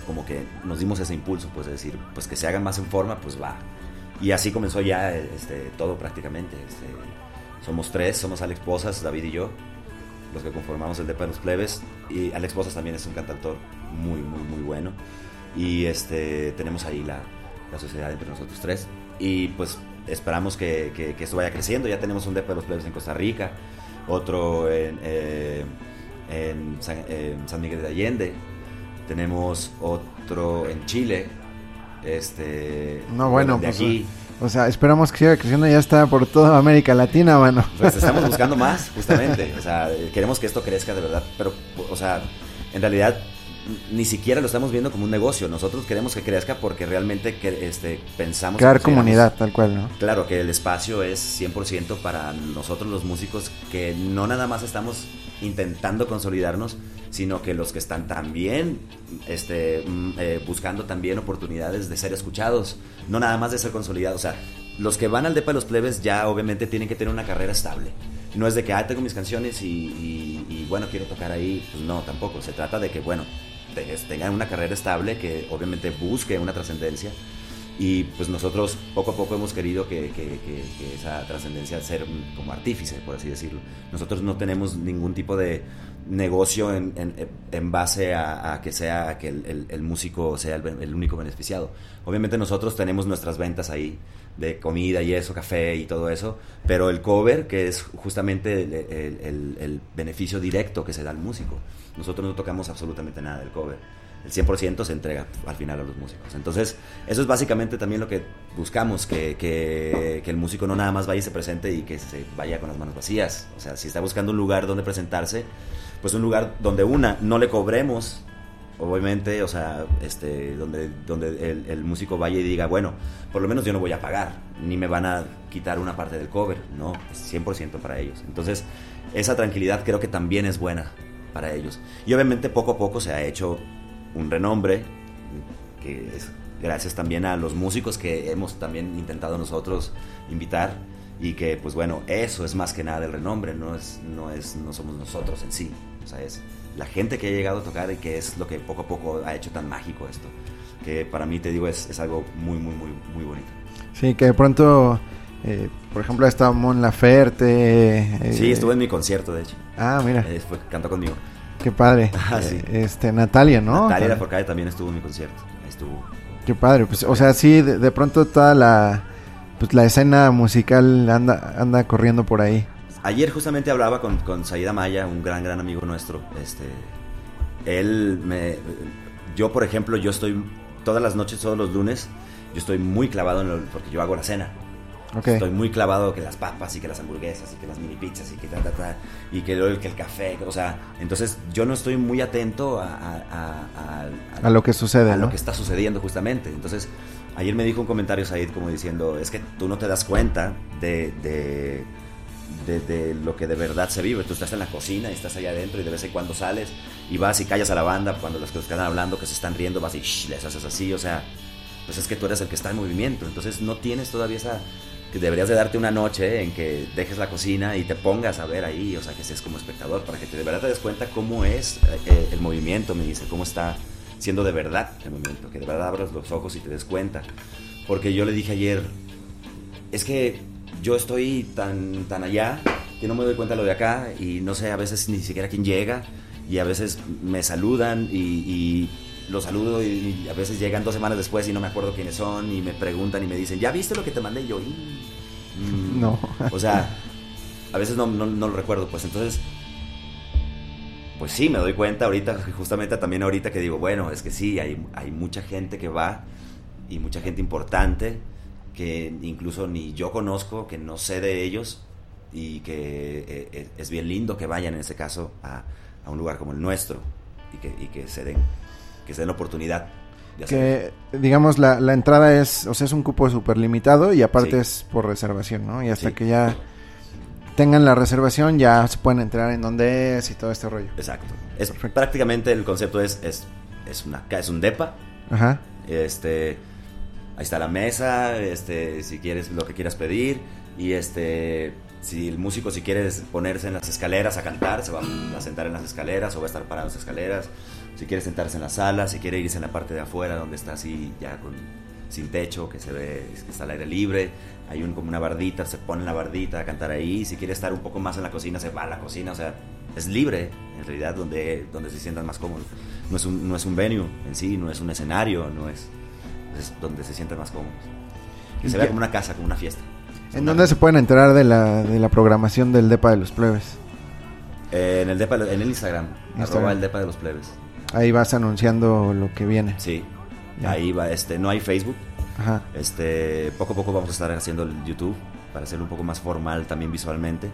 F: Como que nos dimos ese impulso, pues de decir, pues que se hagan más en forma, pues va. Y así comenzó ya este, todo prácticamente. Este, somos tres, somos Alex Posas, David y yo, los que conformamos el Depa de los Plebes. Y Alex Posas también es un cantautor muy, muy, muy bueno. Y este, tenemos ahí la, la sociedad entre nosotros tres. Y pues esperamos que, que- que esto vaya creciendo. Ya tenemos un Depa de los Plebes en Costa Rica, otro en, eh, en San, en San Miguel de Allende, tenemos otro en Chile. Este,
C: No, bueno,
F: de
C: pues,
F: aquí.
C: O sea, esperamos que siga creciendo, ya está por toda América Latina, mano.
F: Pues estamos buscando más, justamente. O sea, queremos que esto crezca de verdad. Pero, o sea, en realidad ni siquiera lo estamos viendo como un negocio. Nosotros queremos que crezca porque realmente que, este, pensamos...
C: Crear comunidad, tal cual, ¿no?
F: Claro, que el espacio es 100% para nosotros los músicos que no nada más estamos intentando consolidarnos, sino que los que están también este, mm, eh, buscando también oportunidades de ser escuchados, no nada más de ser consolidados. O sea, los que van al Depa de los Plebes ya obviamente tienen que tener una carrera estable. No es de que, ah, tengo mis canciones y, y- y, bueno, quiero tocar ahí. Pues no, tampoco. Se trata de que, bueno, tengan una carrera estable, que obviamente busque una trascendencia. Y pues nosotros poco a poco hemos querido que, que- que- que esa trascendencia ser como artífice, por así decirlo. Nosotros no tenemos ningún tipo de negocio en, en- en base a, a que sea a que el, el- el músico sea el, el único beneficiado. Obviamente nosotros tenemos nuestras ventas ahí de comida y eso, café y todo eso, pero el cover, que es justamente el, el- el- el beneficio directo que se da al músico. Nosotros no tocamos absolutamente nada del cover el 100% se entrega al final a los músicos. Entonces, eso es básicamente también lo que buscamos, que, que- que el músico no nada más vaya y se presente y que se vaya con las manos vacías. O sea, si está buscando un lugar donde presentarse, pues un lugar donde una, no le cobremos, obviamente, o sea, este, donde, donde el, el músico vaya y diga, bueno, por lo menos yo no voy a pagar, ni me van a quitar una parte del cover, no, es 100% para ellos. Entonces, esa tranquilidad creo que también es buena para ellos. Y obviamente poco a poco se ha hecho un renombre, que es gracias también a los músicos que hemos también intentado nosotros invitar y que pues bueno, eso es más que nada el renombre, no es no es no somos nosotros en sí, o sea, es la gente que ha llegado a tocar y que es lo que poco a poco ha hecho tan mágico esto, que para mí te digo es, es algo muy muy muy muy bonito.
C: Sí, que de pronto eh, por ejemplo, está Mon Laferte.
F: Eh, sí, estuvo en mi concierto, de hecho.
C: Ah, mira.
F: Eh, fue, cantó conmigo.
C: Qué padre.
F: Ah, sí.
C: este, Natalia, ¿no?
F: Natalia Lafourcade también estuvo en mi concierto. Estuvo.
C: Qué padre. Pues, o sea, sí, de, pronto toda la, pues, la escena musical anda, anda corriendo por ahí.
F: Ayer justamente hablaba con, con Saida Maya, un gran, gran amigo nuestro. Este, él me... Yo, por ejemplo, yo estoy todas las noches, todos los lunes, yo estoy muy clavado en lo, porque yo hago la cena. Estoy muy clavado que las papas y que las hamburguesas y que las mini pizzas y que ta, ta, ta, y que el, que el café, o sea, entonces yo no estoy muy atento a,
C: a, lo que sucede,
F: a lo que está sucediendo justamente. Entonces, ayer me dijo un comentario Said como diciendo, es que tú no te das cuenta de, de, de, lo que de verdad se vive. Tú estás en la cocina y estás allá adentro y de vez en cuando sales y vas y callas a la banda cuando los que están hablando, que se están riendo, vas y les haces así, o sea, pues es que tú eres el que está en movimiento. Entonces no tienes todavía esa deberías de darte una noche en que dejes la cocina y te pongas a ver ahí, o sea, que seas como espectador, para que te, de verdad te des cuenta cómo es eh, el movimiento, me dice, cómo está siendo de verdad el movimiento, que de verdad abras los ojos y te des cuenta. Porque yo le dije ayer, es que yo estoy tan, tan allá que no me doy cuenta de lo de acá y no sé a veces ni siquiera quién llega y a veces me saludan y, y los saludo y, a veces llegan dos semanas después y no me acuerdo quiénes son y me preguntan y me dicen, ¿ya viste lo que te mandé? Y yo,
C: mm". no.
F: O sea, a veces no, no, lo recuerdo, pues entonces, pues sí, me doy cuenta ahorita, justamente también ahorita que digo, bueno, es que sí, hay, hay mucha gente que va y mucha gente importante que incluso ni yo conozco, que no sé de ellos y que eh, eh, es bien lindo que vayan en ese caso a, a un lugar como el nuestro y que, y que se den que se den oportunidad.
C: que, digamos, la, la, entrada es, o sea, es un cupo súper limitado y aparte es por reservación, ¿no? Y hasta que ya tengan la reservación ya se pueden entrar en donde es y todo este rollo.
F: Exacto. Es, prácticamente el concepto es, es, es, una, es un depa.
C: Ajá.
F: Este, ahí está la mesa, este, si quieres lo que quieras pedir y este si el músico si quiere ponerse en las escaleras a cantar, se va a sentar en las escaleras o va a estar parado en las escaleras. Si quiere sentarse en la sala, si quiere irse en la parte de afuera donde está así ya con, sin techo, que se ve que está al aire libre, hay un, como una bardita, se pone en la bardita a cantar ahí. Si quiere estar un poco más en la cocina, se va a la cocina. O sea, es libre en realidad donde, donde se sientan más cómodos. No es, un, no es un venue en sí, no es un escenario, no es, es donde se sientan más cómodos. Que se vea como una casa, como una fiesta.
C: ¿En dónde se pueden enterar de la, de la programación del DEPA de los plebes?
F: Eh, en el DEPA, en el Instagram, arroba el DEPA de los plebes.
C: Ahí vas anunciando lo que viene.
F: Sí. Ahí va, este, no hay Facebook.
C: Ajá.
F: Este, poco a poco vamos a estar haciendo el YouTube para hacerlo un poco más formal también visualmente.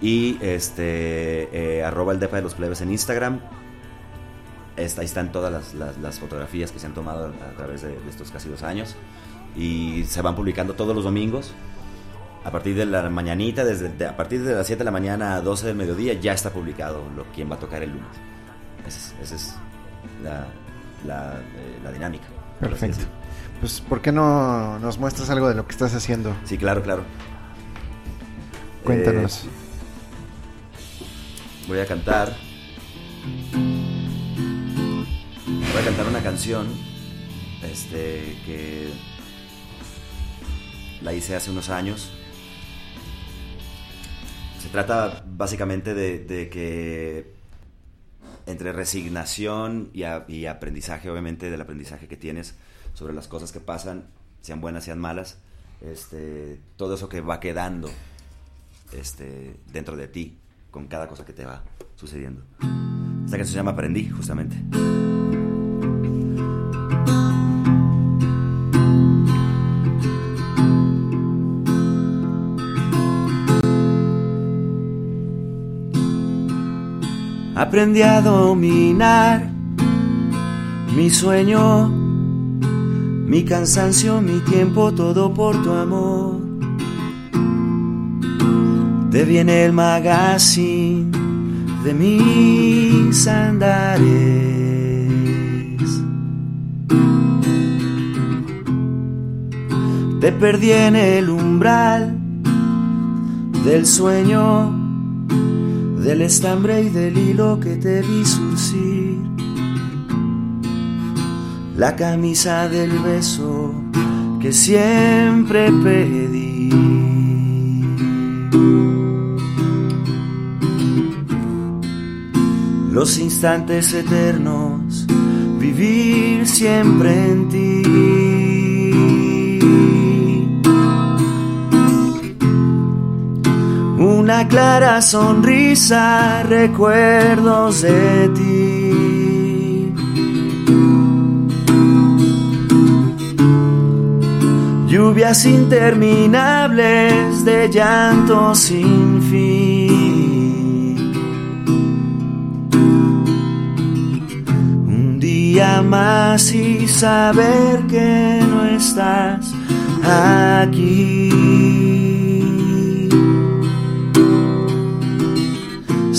F: Y este, eh, arroba el DEPA de los plebes en Instagram. Está, ahí están todas las, las, fotografías que se han tomado a través de, de estos casi dos años. Y se van publicando todos los domingos a partir de la mañanita, desde a partir de las 7 de la mañana a 12 del mediodía, ya está publicado lo, quién va a tocar el lunes. Esa es, la, eh, la, dinámica.
C: Perfecto. Pues, ¿por qué no nos muestras algo de lo que estás haciendo?
F: Sí, claro, claro.
C: Cuéntanos.
F: Eh, voy a cantar. Voy a cantar una canción este, que la hice hace unos años se trata básicamente de, que entre resignación y, aprendizaje, obviamente del aprendizaje que tienes sobre las cosas que pasan, sean buenas, sean malas, este, todo eso que va quedando este, dentro de ti con cada cosa que te va sucediendo. Esta canción se llama Aprendí, justamente. Aprendí a dominar mi sueño, mi cansancio, mi tiempo, todo por tu amor. Te viene el magazine
E: de mis andares. Te perdí en el umbral del sueño, del estambre y del hilo que te vi surcir. La camisa del beso que siempre pedí. Los instantes eternos, vivir siempre en ti. Clara sonrisa, recuerdos de ti. Lluvias interminables de llanto sin fin. Un día más y saber que no estás aquí.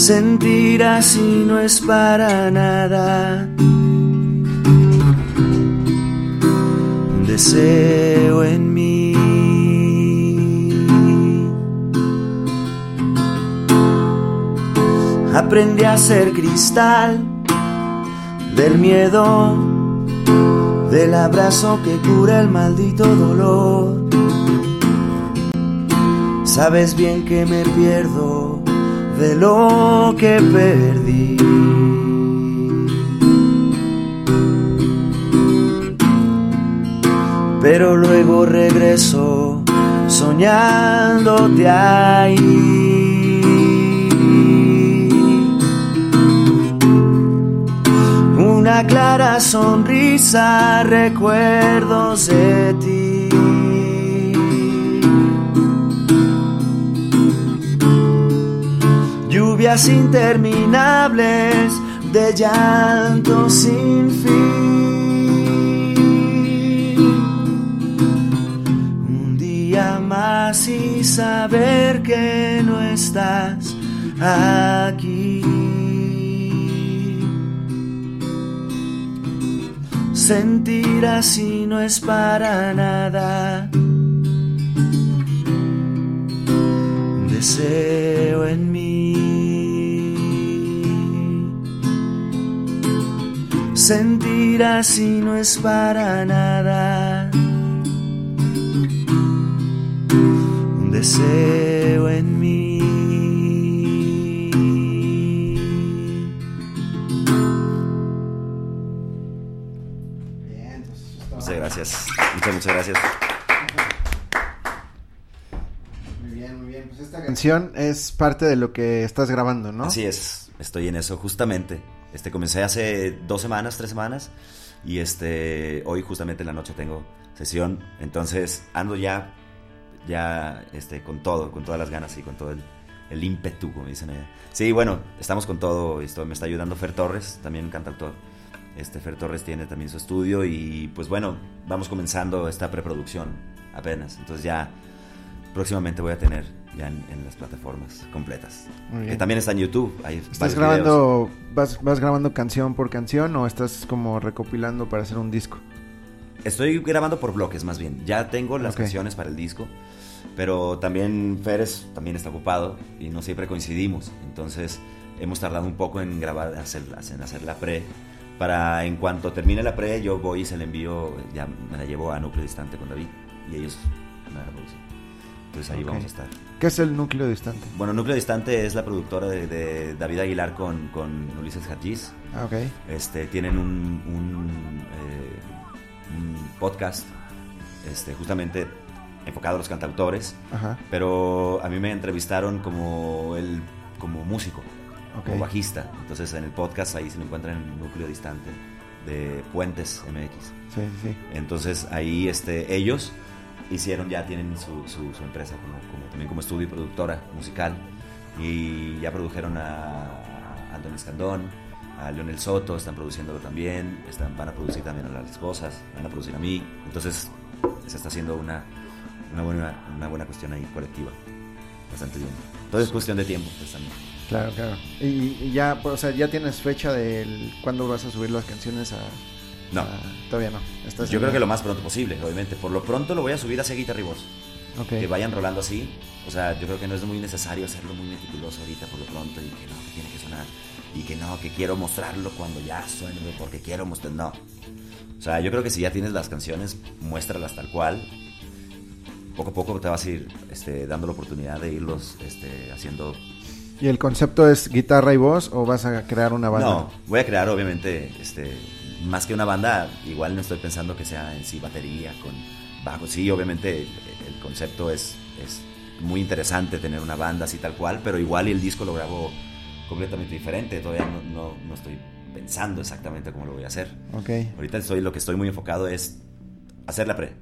E: Sentir así no es para nada. Un deseo en mí. Aprendí a ser cristal del miedo, del abrazo que cura el maldito dolor. Sabes bien que me pierdo de lo que perdí. Pero luego regreso soñándote ahí. Una clara sonrisa, recuerdos de interminables de llanto sin fin. Un día más y saber que no estás aquí. Sentir así no es para nada. Deseo Sentir así no es para nada. Un deseo en mí.
F: Muchas gracias. Muchas, muchas gracias.
C: Muy bien, muy bien. Pues esta canción es parte de lo que estás grabando, ¿no?
F: Así es, estoy en eso justamente. Este comencé hace dos semanas, tres semanas y este hoy justamente en la noche tengo sesión, entonces ando ya ya este con todo, con todas las ganas y con todo el, el ímpetu, como dicen allá. Sí, bueno, estamos con todo, esto me está ayudando Fer Torres, también cantautor. Este Fer Torres tiene también su estudio y pues bueno, vamos comenzando esta preproducción apenas, entonces ya próximamente voy a tener ya en, las plataformas completas. Que también está en YouTube. Hay
C: ¿Estás grabando, vas, vas grabando canción por canción o estás como recopilando para hacer un disco?
F: Estoy grabando por bloques más bien. Ya tengo las
C: Ok.
F: canciones para el disco, pero también Férez también está ocupado y no siempre coincidimos. Entonces hemos tardado un poco en grabar, hacer, en hacer la pre. Para en cuanto termine la pre, yo voy y se la envío, ya me la llevo a Núcleo Distante con David y ellos me la producen. Entonces ahí vamos a estar.
C: ¿Qué es el núcleo distante?
F: Bueno, Núcleo Distante es la productora de, de David Aguilar con, con Ulises Hadjiz.
C: Ah, ok.
F: Este, tienen un, un, eh, un podcast este, justamente enfocado a los cantautores,
C: Ajá.
F: pero a mí me entrevistaron como, el, como músico, como bajista. Entonces en el podcast ahí se me encuentran en Núcleo Distante de Puentes MX.
C: Sí, sí.
F: Entonces ahí este, ellos hicieron, ya tienen su, su, su empresa como, como- también como estudio y productora musical y ya produjeron a, a Antonio Escandón, a Leonel Soto, están produciéndolo también, están, van a producir también a las esposas, van a producir a mí, entonces se está haciendo una, una, buena, una buena cuestión ahí colectiva, bastante bien. Todo es cuestión de tiempo, pues también.
C: Claro, claro. Y, y ya, pues, o sea, ya tienes fecha de cuándo vas a subir las canciones a...
F: No.
C: a- todavía no.
F: Yo creo que lo más pronto posible, obviamente. Por lo pronto lo voy a subir hacia Guitar y Voz.
C: Ok.
F: Que vayan rolando así. O sea, yo creo que no es muy necesario hacerlo muy meticuloso ahorita por lo pronto y que no, que tiene que sonar. Y que no, que quiero mostrarlo cuando ya suene, porque quiero mostrar. No. O sea, yo creo que si ya tienes las canciones, muéstralas tal cual. Poco a poco te vas a ir este, dando la oportunidad de irlos este, haciendo
C: ¿Y el concepto es guitarra y voz o vas a crear una banda?
F: No, voy a crear obviamente, este, más que una banda, igual no estoy pensando que sea en sí batería con bajo. Sí, obviamente el, concepto es, es muy interesante tener una banda así tal cual, pero igual el disco lo grabo completamente diferente. Todavía no, no, no estoy pensando exactamente cómo lo voy a hacer.
C: Ok.
F: Ahorita estoy, lo que estoy muy enfocado es hacer la pre.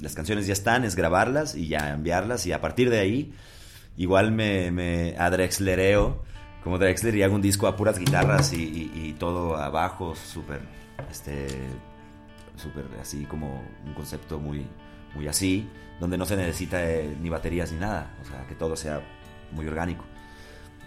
F: Las canciones ya están, es grabarlas y ya enviarlas y a partir de ahí igual me, me adrexlereo como Drexler y hago un disco a puras guitarras y, y- y todo abajo, súper, este, súper así como un concepto muy, muy así, donde no se necesita eh, ni baterías ni nada, o sea, que todo sea muy orgánico.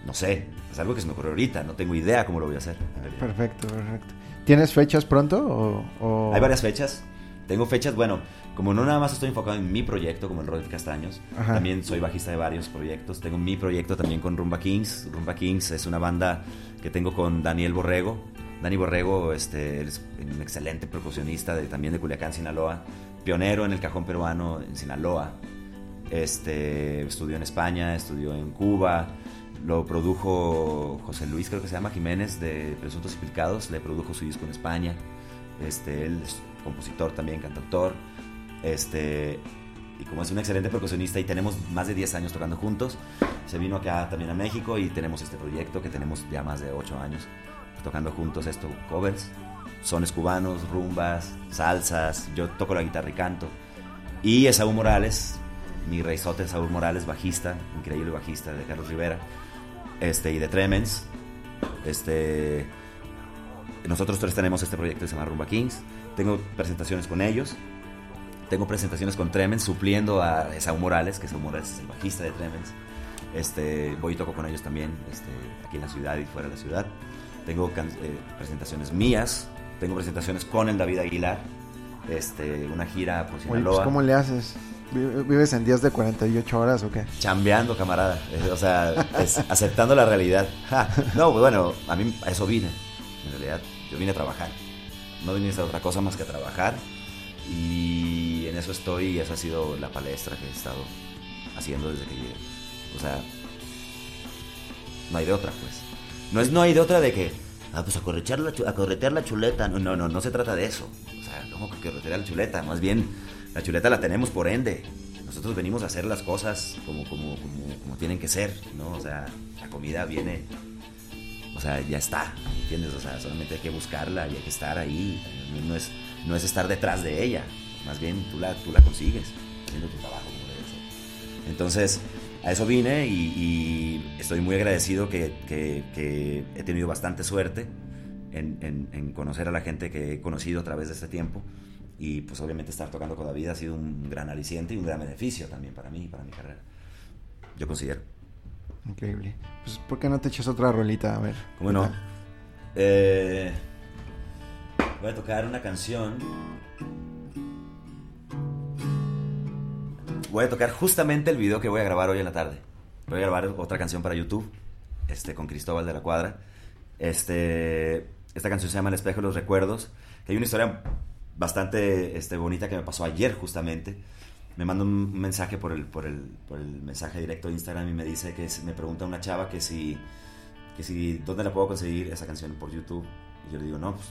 F: No sé, es algo que se me ocurrió ahorita, no tengo idea cómo lo voy a hacer.
C: Perfecto, perfecto. ¿Tienes fechas pronto o...? o-
F: Hay varias fechas. Tengo fechas, bueno, como no nada más estoy enfocado en mi proyecto como el Robert Castaños,
C: Ajá.
F: también soy bajista de varios proyectos. Tengo mi proyecto también con Rumba Kings. Rumba Kings es una banda que tengo con Daniel Borrego. Dani Borrego este, es un excelente percusionista de, también de Culiacán, Sinaloa. Pionero en el cajón peruano en Sinaloa. Este, estudió en España, estudió en Cuba. Lo produjo José Luis, creo que se llama Jiménez, de Presuntos y Picados. Le produjo su disco en España. Este, él compositor también, cantautor. Este, y como es un excelente percusionista y tenemos más de 10 años tocando juntos, se vino acá también a México y tenemos este proyecto que tenemos ya más de 8 años tocando juntos esto, covers, sones cubanos, rumbas, salsas, yo toco la guitarra y canto. Y Esaú Morales, mi reizote Esaú Morales, bajista, increíble bajista de Carlos Rivera, este, y de Tremens. Este, nosotros tres tenemos este proyecto que se llama Rumba Kings. Tengo presentaciones con ellos. Tengo presentaciones con Tremens supliendo a Esaú Morales, que Esaú Morales es el bajista de Tremens. Este, voy y toco con ellos también, este, aquí en la ciudad y fuera de la ciudad. Tengo eh, presentaciones mías, tengo presentaciones con el David Aguilar, este, una gira por
C: Oye,
F: Sinaloa.
C: pues, ¿cómo le haces? ¿Vi- ¿Vives en días de 48 horas o qué?
F: Chambeando, camarada. Eh, O sea, es aceptando la realidad. Ja, No, pues bueno, a mí a eso vine. En realidad, yo vine a trabajar. No vine a otra cosa más que a trabajar. Y en eso estoy y esa ha sido la palestra que he estado haciendo desde que llegué. O sea, no hay de otra, pues. No es no hay de otra de que, ah, pues a corretear la, a corretear la chuleta. No, no, no, no se trata de eso. O sea, ¿cómo que corretear la chuleta? Más bien, la chuleta la tenemos por ende. Nosotros venimos a hacer las cosas como, como, como, como tienen que ser, ¿no? O sea, la comida viene, o sea, ya está, ¿entiendes? O sea, solamente hay que buscarla y hay que estar ahí. No es, no es estar detrás de ella, más bien tú la, tú la consigues, haciendo tu trabajo como debe ser. Entonces, a eso vine y, y estoy muy agradecido que, que- que he tenido bastante suerte en, en- en conocer a la gente que he conocido a través de este tiempo. Y pues obviamente estar tocando con David ha sido un gran aliciente y un gran beneficio también para mí y para mi carrera. Yo considero.
C: Increíble. Pues, ¿por qué no te echas otra rolita? A ver.
F: ¿Cómo no? Eh, voy a tocar una canción. Voy a tocar justamente el video que voy a grabar hoy en la tarde. Voy a grabar otra canción para YouTube, este, con Cristóbal de la Cuadra. Este, esta canción se llama El espejo de los recuerdos. Que hay una historia bastante este, bonita que me pasó ayer justamente. Me manda un mensaje por el, por, el, por el mensaje directo de Instagram y me dice que me pregunta una chava que si que si dónde la puedo conseguir esa canción por YouTube. Y yo le digo, no, pues,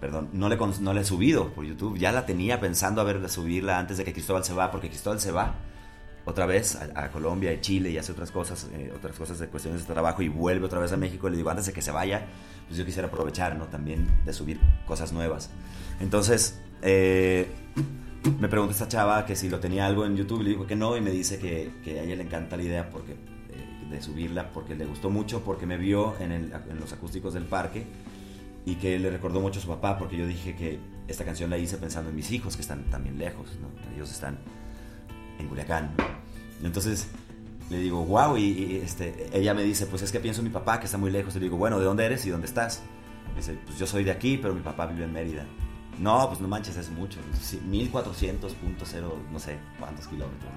F: perdón, no le, no le he subido por YouTube. Ya la tenía pensando a ver subirla antes de que Cristóbal se va, porque Cristóbal se va otra vez a, a Colombia y Chile y hace otras cosas, eh, otras cosas de cuestiones de trabajo y vuelve otra vez a México. Le digo, antes de que se vaya, pues yo quisiera aprovechar, ¿no? También de subir cosas nuevas. Entonces, eh, me pregunta esta chava que si lo tenía algo en YouTube, le digo que no, y me dice que, que a ella le encanta la idea porque, eh, de subirla, porque le gustó mucho, porque me vio en, los acústicos del parque y que le recordó mucho a su papá, porque yo dije que esta canción la hice pensando en mis hijos, que están también lejos, ellos están en Culiacán. Entonces,
G: le digo, wow, y, y, este, ella me dice, pues es que pienso en mi papá que está muy lejos. Y le digo, bueno, ¿de dónde eres y dónde estás? dice, pues yo soy de aquí, pero mi papá vive en Mérida. No, pues no manches, es mucho. Sí, 1400.0, no sé cuántos kilómetros.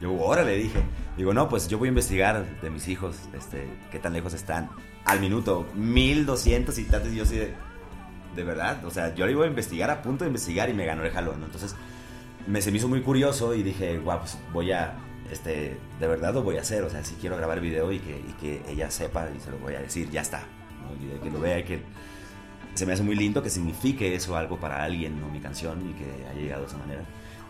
G: Yo, órale, dije. Digo, no, pues yo voy a investigar de mis hijos, este, qué tan lejos están. Al minuto, 1200 y tantos. Y yo así de, de verdad, o sea, yo le iba a investigar, a punto de investigar y me ganó el jalón. Entonces, me, se me hizo muy curioso y dije, guau, pues voy a, este, de verdad lo voy a hacer. O sea, si quiero grabar video y que, y que ella sepa y se lo voy a decir, ya está. Y que lo vea y que se me hace muy lindo que signifique eso algo para alguien, ¿no? Mi canción y que haya llegado de esa manera.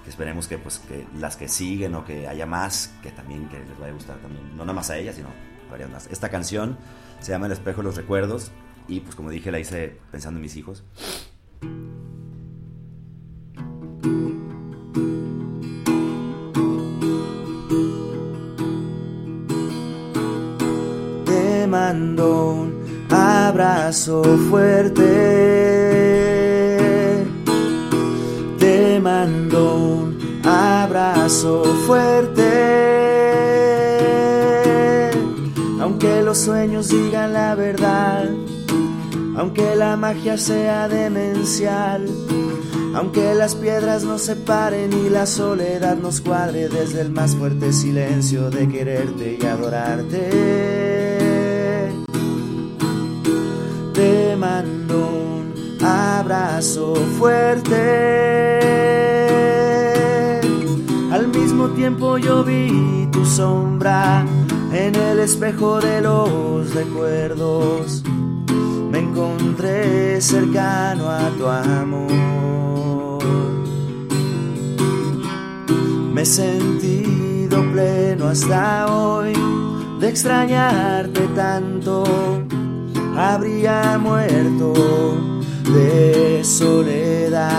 G: Que esperemos que, pues, que las que siguen o que haya más, que también que les vaya a gustar también. No nada más a ella, sino a varias más. Esta canción se llama El espejo de los recuerdos y pues como dije la hice pensando en mis hijos.
F: Te mando abrazo fuerte. Te mando un abrazo fuerte. Aunque los sueños digan la verdad, aunque la magia sea demencial, aunque las piedras nos separen y la soledad nos cuadre desde el más fuerte silencio de quererte y adorarte. Te mando un abrazo fuerte. Al mismo tiempo yo vi tu sombra en el espejo de los recuerdos. Me encontré cercano a tu amor. Me he sentido pleno hasta hoy de extrañarte tanto. Habría muerto de soledad,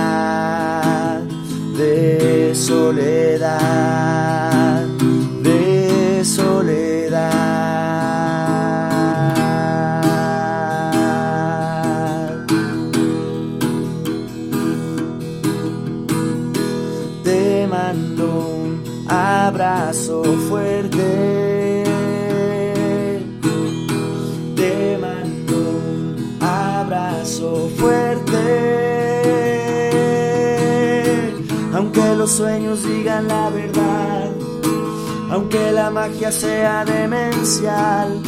F: de soledad, de soledad. Te mando un abrazo fuerte. Sueños digan la verdad, aunque la magia sea demencial,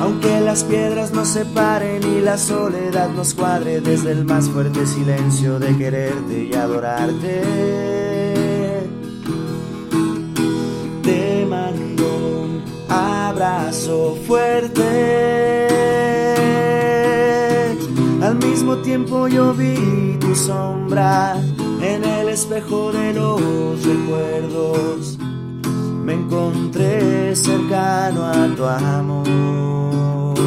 F: aunque las piedras nos separen y la soledad nos cuadre desde el más fuerte silencio de quererte y adorarte. Te mando un abrazo fuerte. Al mismo tiempo yo vi tu sombra en el espejo de los recuerdos. Me encontré cercano a tu amor.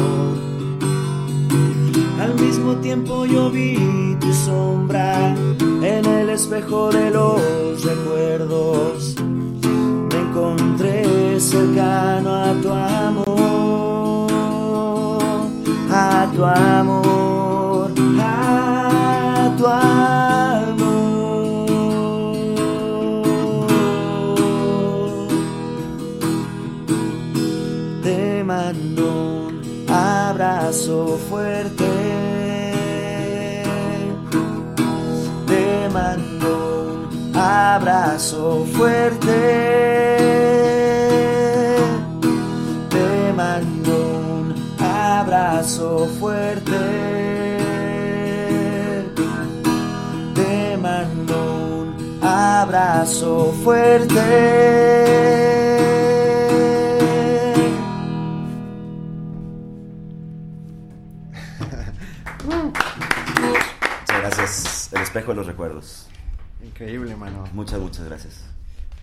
F: Al mismo tiempo yo vi tu sombra en el espejo de los recuerdos. Me encontré cercano a tu amor, a tu amor, fuerte. Te mando un abrazo fuerte. Te mando un abrazo fuerte. Te mando un abrazo fuerte.
G: Espejo de los recuerdos.
C: Increíble, mano.
G: Muchas, muchas gracias.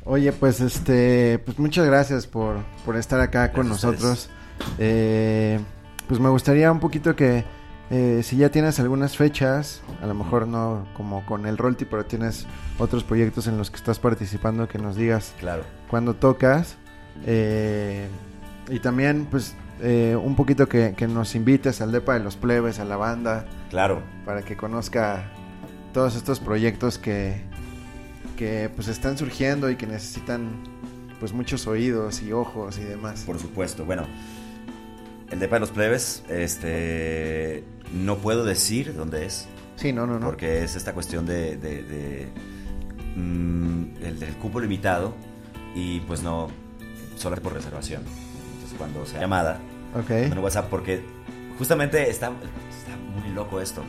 C: Oye, pues este, pues muchas gracias por, por estar acá con
G: Gracias
C: nosotros. Eh, pues me gustaría un poquito que eh, si ya tienes algunas fechas, a lo mejor no como con el Rolti, pero tienes otros proyectos en los que estás participando, que nos digas
G: Claro.
C: cuándo tocas. Eh, y también, pues, eh, un poquito que, que nos invites al Depa de los Plebes, a la banda,
G: Claro.
C: para que conozca todos estos proyectos que, que pues están surgiendo y que necesitan pues muchos oídos y ojos y demás.
F: Por supuesto, bueno, el de los Plebes, este, no puedo decir dónde es.
C: Sí, no, no, no.
F: Porque es esta cuestión de, de, de, mm, el del cupo limitado y pues no, solo por reservación. Entonces cuando sea llamada,
C: Ok.
F: en WhatsApp, porque justamente está, está muy loco esto.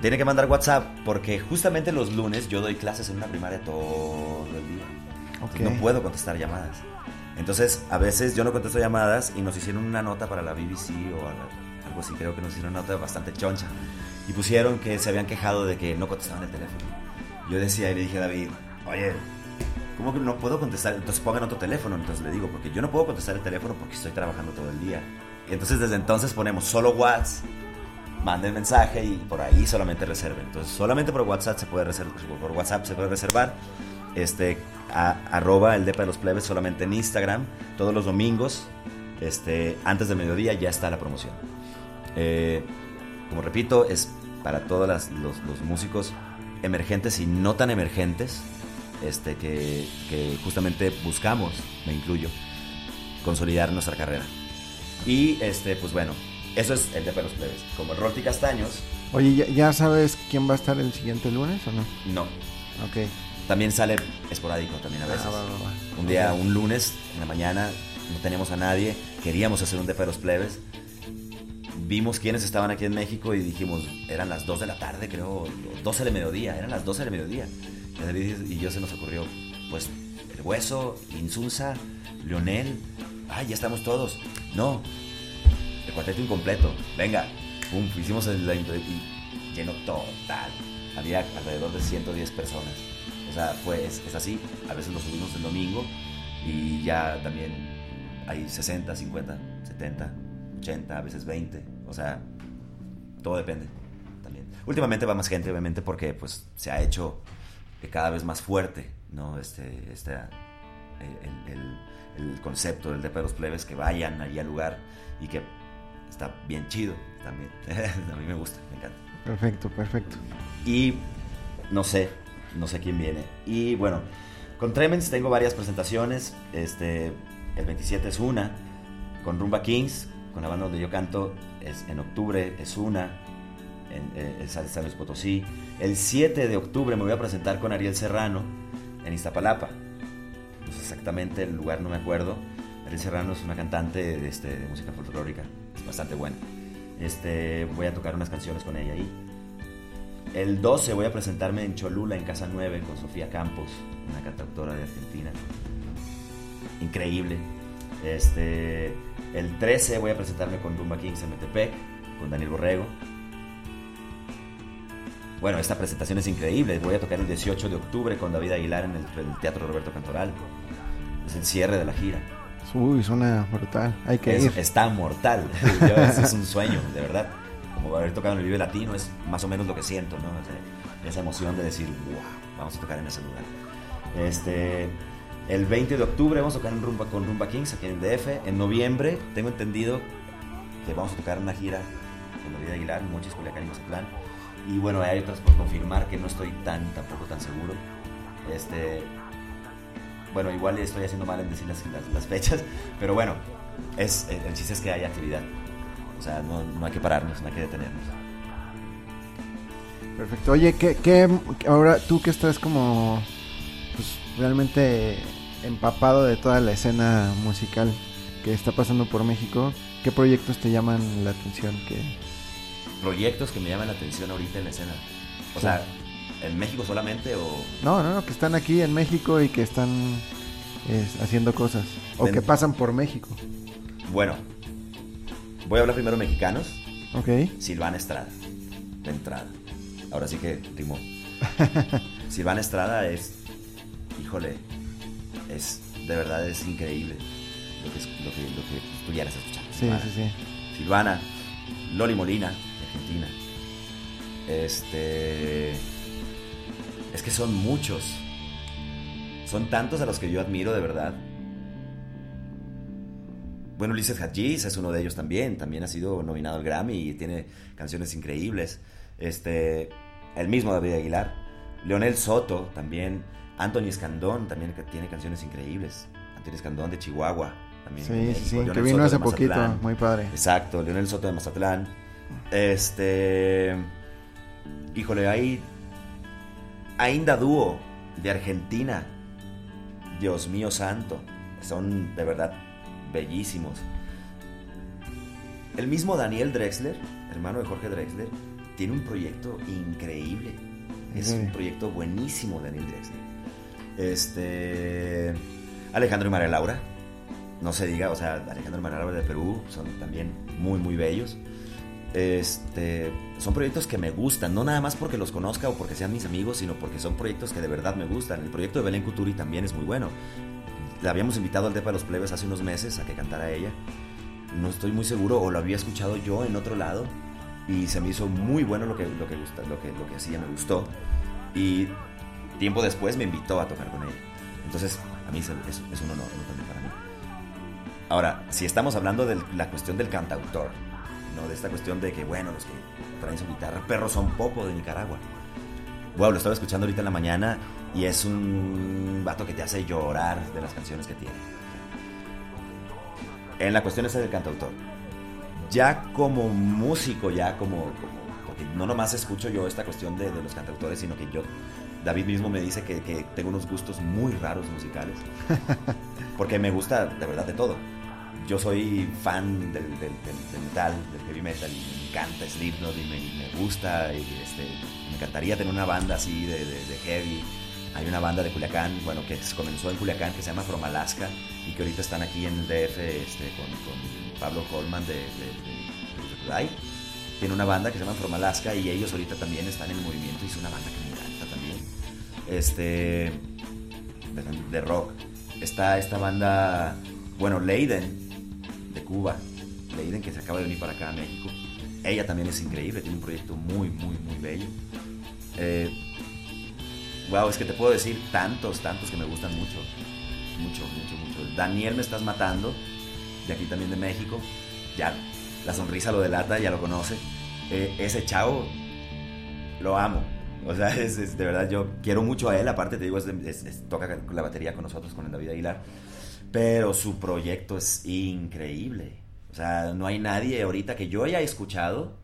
F: Tiene que mandar WhatsApp porque justamente los lunes yo doy clases en una primaria todo el día. No puedo contestar llamadas. Entonces, a veces yo no contesto llamadas y nos hicieron una nota para la BBC o algo así, creo que nos hicieron una nota bastante choncha. Y pusieron que se habían quejado de que no contestaban el teléfono. Yo decía y le dije a David, oye, ¿cómo que no puedo contestar? Entonces pongan otro teléfono. Entonces le digo, porque yo no puedo contestar el teléfono porque estoy trabajando todo el día. Y entonces desde entonces ponemos solo WhatsApp, manden mensaje y por ahí solamente reserven. Entonces solamente por WhatsApp se puede reservar, por WhatsApp se puede reservar. Este, arroba el depa de los plebes solamente en Instagram, todos los domingos, este, antes del mediodía ya está la promoción. Eh, como repito, es para todos los músicos emergentes y no tan emergentes, este, que, que justamente buscamos, me incluyo, consolidar nuestra carrera. Y este, pues bueno, eso es el de los Plebes. Como el Rolti Castaños,
C: Oye, ¿ya, ya sabes quién va a estar el siguiente lunes o no?
F: no.
C: Ok.
F: También sale esporádico también a veces.
C: Ah, va, va, va.
F: Un día, un lunes, en la mañana, no teníamos a nadie, queríamos hacer un de los Plebes. Vimos quiénes estaban aquí en México y dijimos, eran las 2 de la tarde, creo, o 12 de mediodía, eran las 12 de mediodía. Y yo se nos ocurrió, pues, El Hueso, Insunza, Leonel, ay, ya estamos todos. No, el cuarteto incompleto, venga, pum, hicimos el, y lleno total. Había alrededor de 110 personas. O sea, fue, es, así. A veces lo subimos el domingo y ya también hay 60, 50, 70, 80, a veces 20. O sea, todo depende también. Últimamente va más gente, obviamente, porque pues se ha hecho cada vez más fuerte, ¿no? Este, este, el, el- el concepto del de los Plebes, que vayan allí al lugar y que está bien chido también. a mí me gusta, me encanta.
C: Perfecto, perfecto.
F: Y no sé, no sé quién viene. Y bueno, con Tremens tengo varias presentaciones. Este, el 27 es una. Con Rumba Kings, con la banda donde yo canto, es, en octubre es una. En, eh, es San Luis Potosí. El 7 de octubre me voy a presentar con Ariel Serrano en Iztapalapa. No sé exactamente el lugar, no me acuerdo. Ariel Serrano es una cantante de, este, de música folclórica. Bastante buena. Este, voy a tocar unas canciones con ella ahí. El 12 voy a presentarme en Cholula, en Casa 9, con Sofía Campos, una cantautora de Argentina. Increíble. Este, el 13 voy a presentarme con Rumba Kings en Metepec, con Daniel Borrego. Bueno, esta presentación es increíble. Voy a tocar el 18 de octubre con David Aguilar en el, el Teatro Roberto Cantoral. Es el cierre de la gira.
C: Uy, suena brutal. Hay que
F: Es-
C: ir.
F: está mortal. Yo, es un sueño, de verdad. Como haber tocado en el Vive Latino es más o menos lo que siento, ¿no? Esa emoción de decir, wow, vamos a tocar en ese lugar. Este, el 20 de octubre vamos a tocar en Rumba con Rumba Kings aquí en el DF. En noviembre tengo entendido que vamos a tocar una gira con David Aguilar, Mochis, Culiacán y Mazatlán. Y bueno, hay otras por confirmar que no estoy tan, tampoco tan seguro. Este, bueno, igual estoy haciendo mal en decir las, las- las fechas, pero bueno, es, el, el chiste es que hay actividad. O sea, no, no hay que pararnos, no hay que detenernos.
C: Perfecto. Oye, ¿qué, qué, ahora tú que estás como pues, realmente empapado de toda la escena musical que está pasando por México, ¿qué proyectos te llaman la atención? Que
F: Proyectos que me llaman la atención ahorita en la escena. O sea, ¿en México solamente o...?
C: no, no, no, que están aquí en México y que están es, haciendo cosas o que pasan por México.
F: Bueno, voy a hablar primero mexicanos.
C: Ok.
F: Silvana Estrada, de entrada. Ahora sí que rimó. Silvana Estrada es, híjole, es, de verdad es increíble lo que, es- lo que, lo que tú ya has escuchado.
C: Sí,
F: Silvana.
C: sí, sí.
F: Silvana, Loli Molina, de Argentina. Este. Es que son muchos. Son tantos a los que yo admiro de verdad. Bueno, Ulises Hadjiz es uno de ellos también. También ha sido nominado al Grammy y tiene canciones increíbles. Este. El mismo David Aguilar. Leonel Soto también. Anthony Escandón también que tiene canciones increíbles. Antonio Escandón de Chihuahua. También
C: sí, sí, sí, que vino hace poquito, muy padre.
F: Exacto, Leonel Soto de Mazatlán. Este. Híjole, hay. Ainda Dúo de Argentina. Dios mío santo. Son de verdad bellísimos. El mismo Daniel Drexler, hermano de Jorge Drexler, tiene un proyecto increíble. Es un proyecto buenísimo, Daniel Drexler. Este. Alejandro y María Laura. No se diga, o sea, Alejandro y María Laura de Perú son también muy, muy bellos. Este, son proyectos que me gustan, no nada más porque los conozca o porque sean mis amigos, sino porque son proyectos que de verdad me gustan. El proyecto de Belén Cuturi también es muy bueno. La habíamos invitado al Depa de los Plebes hace unos meses a que cantara ella. No estoy muy seguro, o lo había escuchado yo en otro lado, y se me hizo muy bueno lo que, lo que, lo que, lo que hacía, me gustó. Y tiempo después me invitó a tocar con ella. Entonces, a mí es, es un honor también para mí. Ahora, si estamos hablando de la cuestión del cantautor, ¿no? De esta cuestión de que, bueno, los que traen su guitarra, perros son poco de Nicaragua. Wow, lo estaba escuchando ahorita en la mañana y es un vato que te hace llorar de las canciones que tiene. En la cuestión esa del cantautor. Ya como músico, ya como, porque no nomás escucho yo esta cuestión de, los cantautores, sino que yo, David mismo me dice que, que tengo unos gustos muy raros musicales. Porque me gusta de verdad de todo yo soy fan del, metal, del heavy metal, y me encanta Slipknot y me, gusta, y este, me encantaría tener una banda así de, heavy. Hay una banda de Culiacán, bueno, que comenzó en Culiacán, que se llama From Alaska, y que ahorita están aquí en el DF este, con, Pablo Colman de, de, Tiene una banda que se llama From Alaska, y ellos ahorita también están en movimiento, y es una banda que me encanta también. Este, de rock. Está esta banda, bueno, Leiden, de Cuba, Leiden, que se acaba de venir para acá a México. Ella también es increíble, tiene un proyecto muy, muy, muy bello. wow, eh, es que te puedo decir tantos, tantos que me gustan mucho. Mucho, mucho, mucho. Daniel me estás matando, de aquí también de México. Ya, la sonrisa lo delata, ya lo conoce. Eh, ese chavo, lo amo. O sea, es, de verdad, yo quiero mucho a él. Aparte, te digo, toca la batería con nosotros, con el David Aguilar. Pero su proyecto es increíble. O sea, no hay nadie ahorita que yo haya escuchado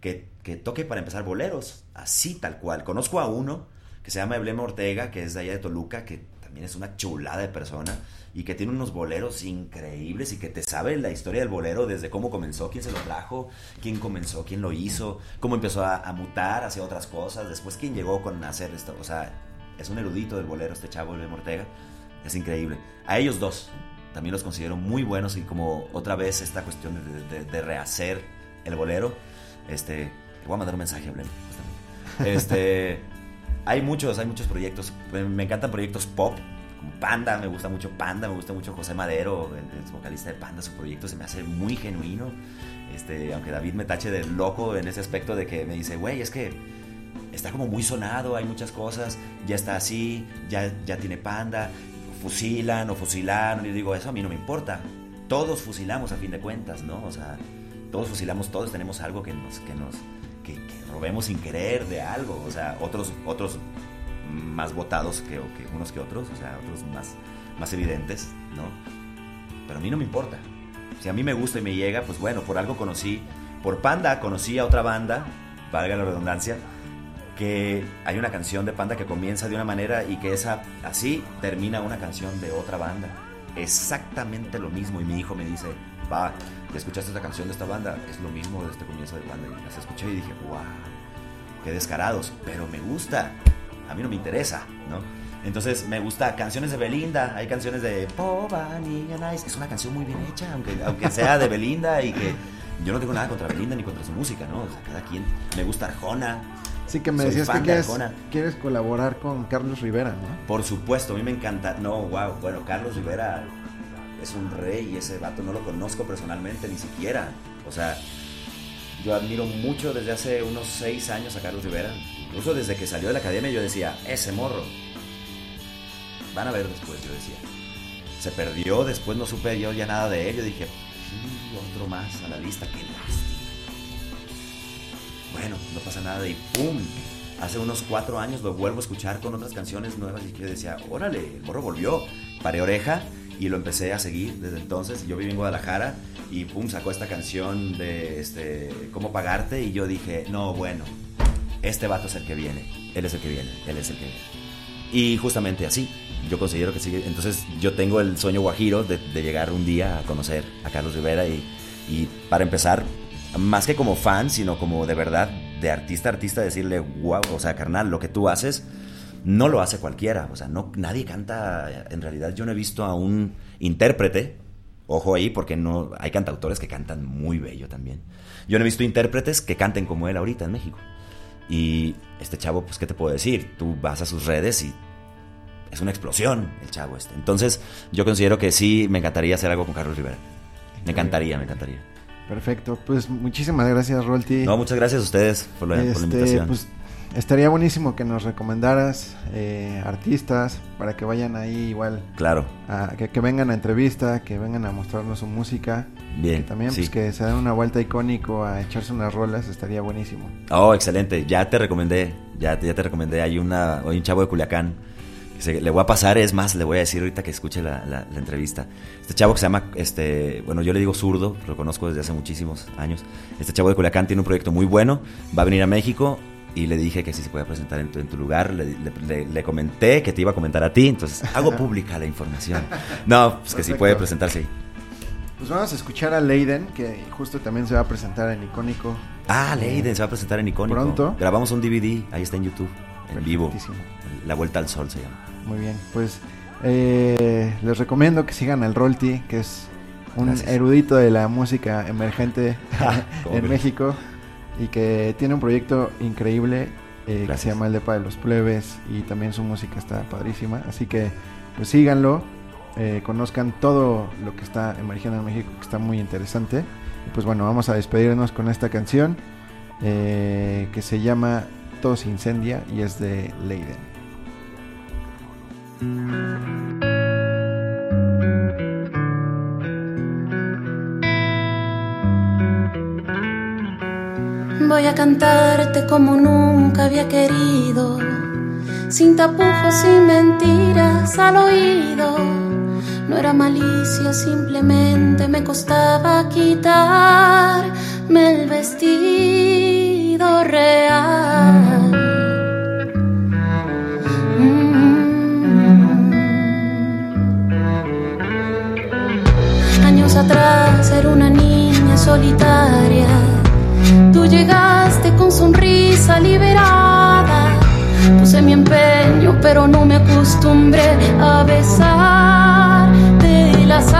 F: que, toque para empezar boleros, así tal cual. Conozco a uno que se llama Eblema Ortega, que es de allá de Toluca, que también es una chulada de persona y que tiene unos boleros increíbles y que te sabe la historia del bolero desde cómo comenzó, quién se lo trajo, quién comenzó, quién lo hizo, cómo empezó a, mutar hacia otras cosas, después quién llegó con hacer esto. O sea, es un erudito del bolero este chavo, Eblema Ortega. Es increíble. A ellos dos también los considero muy buenos y como otra vez esta cuestión de, rehacer el bolero. Este, te voy a mandar un mensaje, Blen. Este, hay muchos, hay muchos proyectos. Me encantan proyectos pop, como Panda, me gusta mucho Panda, me gusta mucho José Madero, el, vocalista de Panda, su proyecto se me hace muy genuino. Este, aunque David me tache de loco en ese aspecto de que me dice, güey, es que está como muy sonado, hay muchas cosas, ya está así, ya, ya tiene Panda, fusilan o fusilaron. Y digo, eso a mí no me importa. Todos fusilamos a fin de cuentas, ¿no? O sea, todos fusilamos, todos tenemos algo que nos, que nos, que, robemos sin querer de algo. O sea, otros, otros más votados que, que, unos que otros, o sea, otros más, más evidentes, ¿no? Pero a mí no me importa. Si a mí me gusta y me llega, pues bueno, por algo conocí, por Panda conocí a otra banda, valga la redundancia, que hay una canción de Panda que comienza de una manera y que esa así termina una canción de otra banda. Exactamente lo mismo. Y mi hijo me dice, va, ¿ya escuchaste esta canción de esta banda? Es lo mismo de este comienzo de Panda. Y las escuché y dije, wow, qué descarados, pero me gusta. A mí no me interesa, ¿no? Entonces me gusta canciones de Belinda, hay canciones de Nice. Es una canción muy bien hecha, aunque, aunque sea de Belinda y que yo no tengo nada contra Belinda ni contra su música, ¿no? O sea, cada quien. Me gusta Arjona,
C: Sí, que me decías que quieres, colaborar con Carlos Rivera, ¿no?
F: Por supuesto, a mí me encanta. No, wow, bueno, Carlos Rivera es un rey y ese vato no lo conozco personalmente ni siquiera. O sea, yo admiro mucho desde hace unos seis años a Carlos Rivera. Incluso desde que salió de la academia yo decía, ese morro. Van a ver después, yo decía. Se perdió, después no supe yo ya nada de él. Yo dije, otro más a la lista, qué lástima bueno, no pasa nada y ¡pum! Hace unos cuatro años lo vuelvo a escuchar con otras canciones nuevas y yo decía, órale, el morro volvió. Paré oreja y lo empecé a seguir desde entonces. Yo viví en Guadalajara y pum, sacó esta canción de este, cómo pagarte y yo dije, no, bueno, este vato es el que viene, él es el que viene, él es el que viene. Y justamente así, yo considero que sí. Entonces yo tengo el sueño guajiro de, llegar un día a conocer a Carlos Rivera y, para empezar, más que como fan, sino como de verdad, de artista a artista, decirle, wow, o sea, carnal, lo que tú haces no lo hace cualquiera. O sea, no, nadie canta, en realidad yo no he visto a un intérprete, ojo ahí, porque no hay cantautores que cantan muy bello también. Yo no he visto intérpretes que canten como él ahorita en México. Y este chavo, pues, ¿qué te puedo decir? Tú vas a sus redes y es una explosión el chavo este. Entonces, yo considero que sí me encantaría hacer algo con Carlos Rivera. Me encantaría, me encantaría.
C: Perfecto, pues muchísimas gracias, Rolti.
F: No, muchas gracias a ustedes por la, este, por la invitación.
C: Pues, estaría buenísimo que nos recomendaras eh, artistas para que vayan ahí igual.
F: Claro.
C: A, que, que, vengan a entrevista, que vengan a mostrarnos su música.
F: Bien.
C: Y también
F: sí.
C: pues que se den una vuelta icónico a echarse unas rolas, estaría buenísimo.
F: Oh, excelente. Ya te recomendé, ya, ya te recomendé. Hay, una, hay un chavo de Culiacán. Se, le voy a pasar, es más, le voy a decir ahorita que escuche la, la, la, entrevista. Este chavo que se llama, este, bueno, yo le digo zurdo, lo conozco desde hace muchísimos años. Este chavo de Culiacán tiene un proyecto muy bueno, va a venir a México y le dije que sí se puede presentar en tu, en tu lugar. Le, le, le, comenté que te iba a comentar a ti, entonces hago pública la información. No, pues que sí puede presentarse ahí.
C: Pues vamos a escuchar a Leiden, que justo también se va a presentar en Icónico.
F: Ah, Leiden se va a presentar en Icónico.
C: Pronto.
F: Grabamos un DVD, ahí está en YouTube, en vivo. La Vuelta al Sol se llama.
C: Muy bien, pues eh, les recomiendo que sigan al Rolti, que es un Gracias. erudito de la música emergente en México y que tiene un proyecto increíble eh, que se llama El Depa de los Plebes y también su música está padrísima. Así que pues síganlo, eh, conozcan todo lo que está emergiendo en México, que está muy interesante. Y pues bueno, vamos a despedirnos con esta canción eh, que se llama Todo se incendia y es de Leiden.
H: Voy a cantarte como nunca había querido, sin tapujos y mentiras al oído. No era malicia, simplemente me costaba quitarme el vestido solitaria. Tú llegaste con sonrisa liberada. Puse mi empeño, pero no me acostumbré a besar de las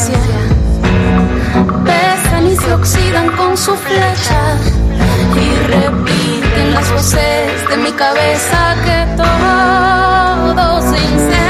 H: conciencia, pesan y se oxidan con su flecha y repiten las voces de mi cabeza que todo se incendia.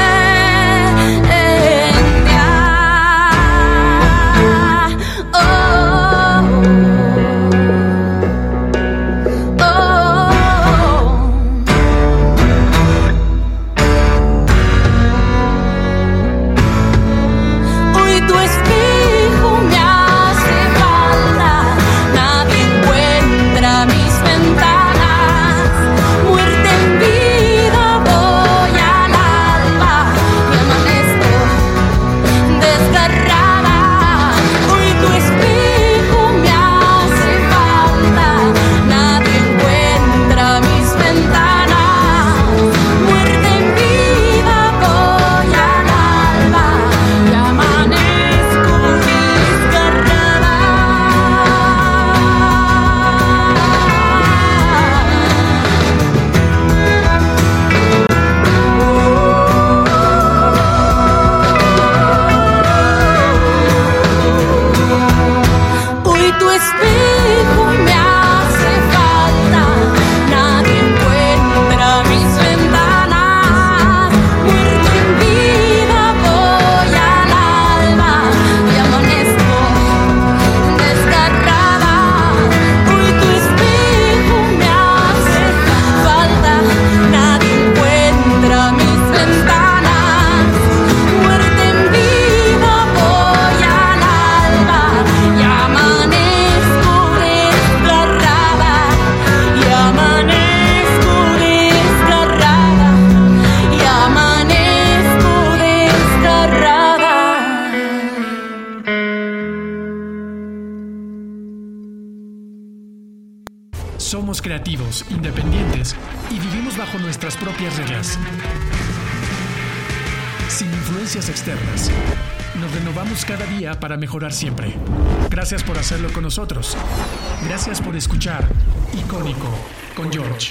A: Hacerlo con nosotros. Gracias por escuchar Icónico con George.